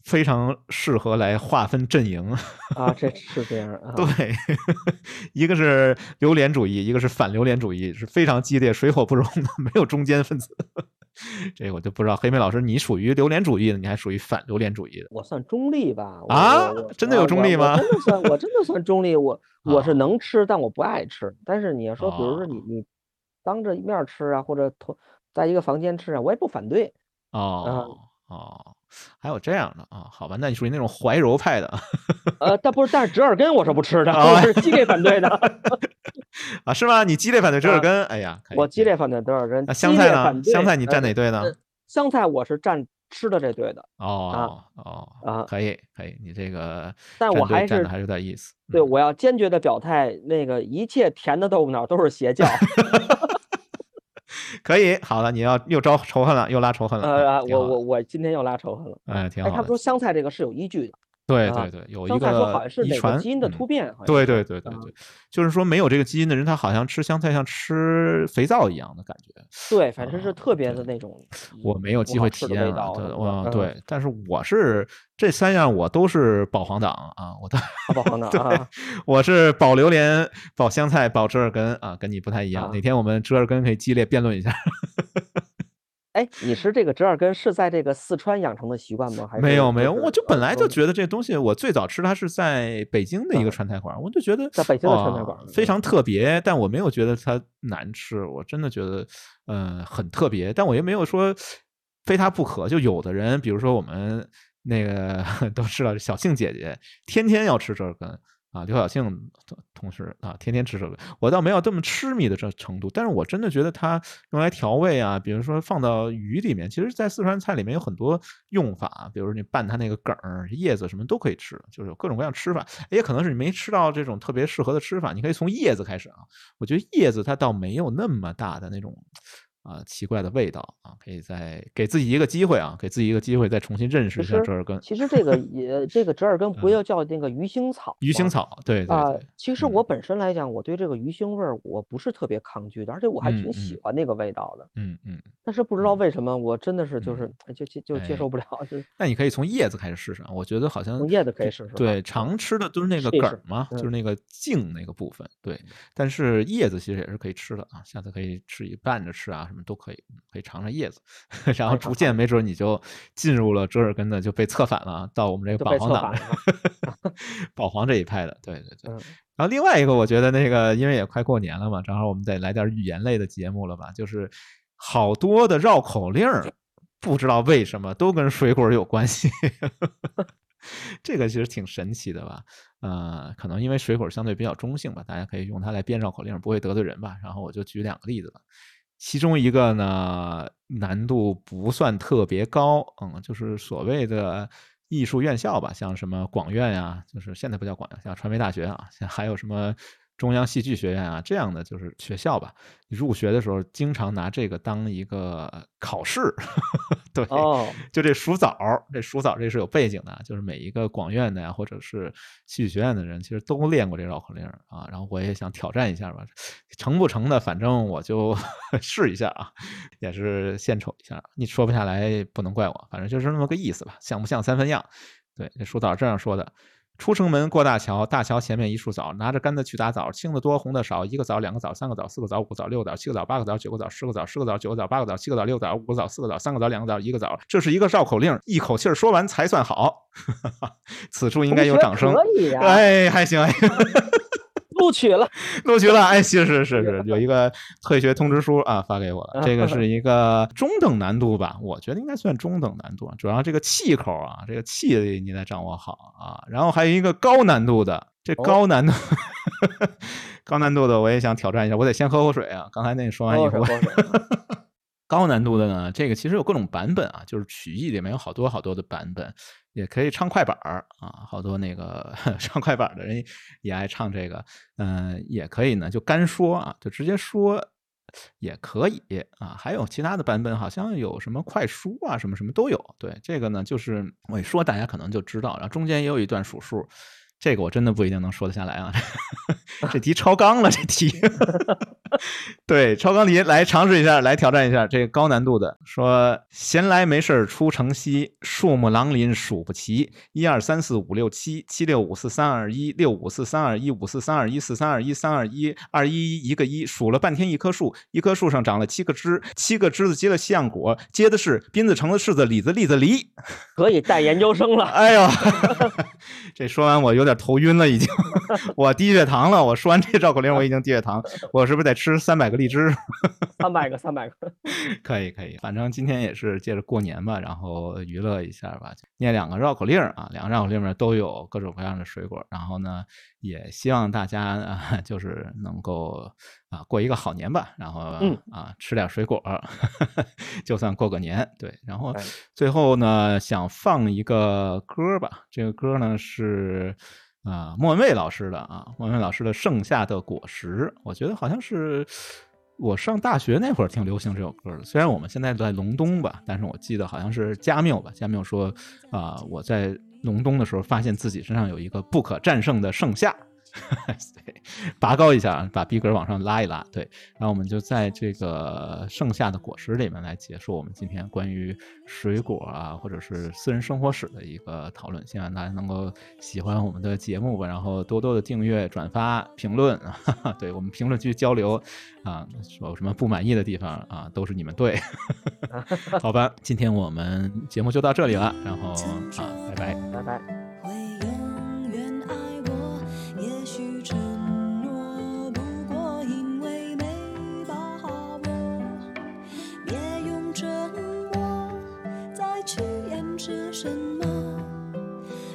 非常适合来划分阵营啊。这是这样啊。对，一个是榴莲主义，一个是反榴莲主义，是非常激烈、水火不容的，没有中间分子。这我就不知道，黑妹老师，你属于榴莲主义的，你还属于反榴莲主义的？我算中立吧。啊，真的有中立吗？真的算，我真的算中立。我 我是能吃，但我不爱吃。但是你要说，比如说你你当着面吃啊，或者同在一个房间吃啊，我也不反对。哦哦，还有这样的啊？好吧，那你属于那种怀柔派的。呃，但不是，但是折耳根我是不吃的，我是激烈反对的。啊，是吗？你激烈反对折耳根？哎呀，我激烈反对折耳根。那香菜呢？香菜你站哪队呢？香菜我是站吃的这队的。哦哦啊，可以可以，你这个但我还是还是有点意思。对，我要坚决的表态，那个一切甜的豆腐脑都是邪教。可以，好了，你要又招仇恨了，又拉仇恨了。呃，我我我今天又拉仇恨了。哎，挺好。他说香菜这个是有依据的。对对对，有一个遗传基因的突变。对对对对对，就是说没有这个基因的人，他好像吃香菜像吃肥皂一样的感觉。对，反正是特别的那种。我没有机会体验啊，我对，但是我是这三样我都是保皇党啊，我的保皇党啊，我是保榴莲、保香菜、保折耳根啊，跟你不太一样。哪天我们折耳根可以激烈辩论一下。哎，你吃这个折耳根是在这个四川养成的习惯吗？还是没有没有，我就本来就觉得这东西，我最早吃它是在北京的一个川菜馆，我就觉得在北京的川菜馆非常特别，但我没有觉得它难吃，我真的觉得嗯很特别，但我也没有说非它不可。就有的人，比如说我们那个 都知道小庆姐姐天天要吃折耳根。啊，刘晓庆同事啊，天天吃这个，我倒没有这么痴迷的这程度，但是我真的觉得它用来调味啊，比如说放到鱼里面，其实，在四川菜里面有很多用法，比如说你拌它那个梗儿、叶子什么都可以吃，就是有各种各样吃法。也可能是你没吃到这种特别适合的吃法，你可以从叶子开始啊。我觉得叶子它倒没有那么大的那种啊奇怪的味道啊，可以再给自己一个机会啊，给自己一个机会再重新认识一下折耳根。其实这个 也这个折耳根不要叫那个鱼腥草，鱼腥草对啊。其实我本身来讲，我对这个鱼腥味儿我不是特别抗拒的，而且我还挺喜欢那个味道的。嗯嗯。但是不知道为什么，我真的是就是就就就接受不了。那你可以从叶子开始试试，我觉得好像从叶子可以试试。对，常吃的都是那个梗嘛，就是那个茎那个部分。对，但是叶子其实也是可以吃的啊，下次可以吃一拌着吃啊，什么都可以，可以尝尝叶子，然后逐渐没准你就进入了折耳根的就被策反了，到我们这个保皇党，保皇这一派的。对对对。然后另外一个，我觉得那个因为也快过年了嘛，正好我们得来点语言类的节目了吧，就是好多的绕口令儿。不知道为什么都跟水果有关系，这个其实挺神奇的吧？呃，可能因为水果相对比较中性吧，大家可以用它来编绕口令，不会得罪人吧？然后我就举两个例子吧，其中一个呢难度不算特别高，嗯，就是所谓的艺术院校吧，像什么广院呀，就是现在不叫广院，像传媒大学啊，像还有什么。中央戏剧学院啊，这样的就是学校吧。你入学的时候，经常拿这个当一个考试。对，就这数枣，这数枣这是有背景的，就是每一个广院的呀，或者是戏剧学院的人，其实都练过这绕口令啊。然后我也想挑战一下吧，成不成的，反正我就 试一下啊，也是献丑一下。你说不下来，不能怪我，反正就是那么个意思吧。像不像三分样？对，这数枣这样说的。出城门过大桥，大桥前面一树枣，拿着杆子去打枣，青的多，红的少，一个枣，两个枣，三个枣，四个枣，五个枣，六个枣，七个枣，八个枣，九个枣，十个枣，十个枣，九个枣，八个枣，七个枣，六个枣，五个枣，四个枣，三个枣，两个枣，一个枣。这是一个绕口令，一口气说完才算好。此处应该有掌声。可以啊，哎，还行，还行。录取了，录取了，哎，是是是是，有一个退学通知书啊，发给我了。这个 是一个中等难度吧，我觉得应该算中等难度，主要这个气口啊，这个气你得掌握好啊。然后还有一个高难度的，这高难度，高难度的我也想挑战一下，我得先喝口水啊。刚才那说完以后，高难度的呢，这个其实有各种版本啊，就是曲艺里面有好多好多的版本。也可以唱快板儿啊，好多那个 唱快板的人也爱唱这个，嗯，也可以呢，就干说啊，就直接说也可以啊。还有其他的版本，好像有什么快书啊，什么什么都有。对，这个呢，就是我一说大家可能就知道，然后中间也有一段数数。这个我真的不一定能说得下来啊，这题超纲了，这题。对，超纲题来尝试一下，来挑战一下这个高难度的。说闲来没事出城西，树木狼林数不齐，一二三四五六七，七六五四三二一，六五四三二一，五四三二一，四三二一，三二一，二一一一个一，数了半天一棵树，一棵树上长了七个枝，七个枝子结了西洋果，结的是斌子、橙子、柿子、李子、栗子、梨。可以带研究生了。哎呦，这说完我有点头晕了，已经，我低血糖了。我说完这绕口令，我已经低血糖，我是不是得吃三百个荔枝？三百个，三百个，可以，可以。反正今天也是借着过年吧，然后娱乐一下吧，念两个绕口令啊，两个绕口令里面都有各种各样的水果，然后呢，也希望大家 啊，就是能够啊过一个好年吧，然后啊吃点水果，就算过个年。对，然后最后呢，想放一个歌吧，这个歌呢是。啊，莫文蔚老师的啊，莫文蔚老师的《盛夏的果实》，我觉得好像是我上大学那会儿挺流行这首歌的。虽然我们现在在隆冬吧，但是我记得好像是加缪吧。加缪说啊，我在隆冬的时候发现自己身上有一个不可战胜的盛夏。对，拔高一下，把逼格往上拉一拉。对，然后我们就在这个剩下的果实里面来结束我们今天关于水果啊，或者是私人生活史的一个讨论。希望大家能够喜欢我们的节目吧，然后多多的订阅、转发、评论。对我们评论区交流啊，有什么不满意的地方啊，都是你们对。好吧，今天我们节目就到这里了，然后啊，拜拜，拜拜。是什么？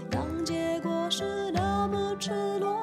当结果是那么赤裸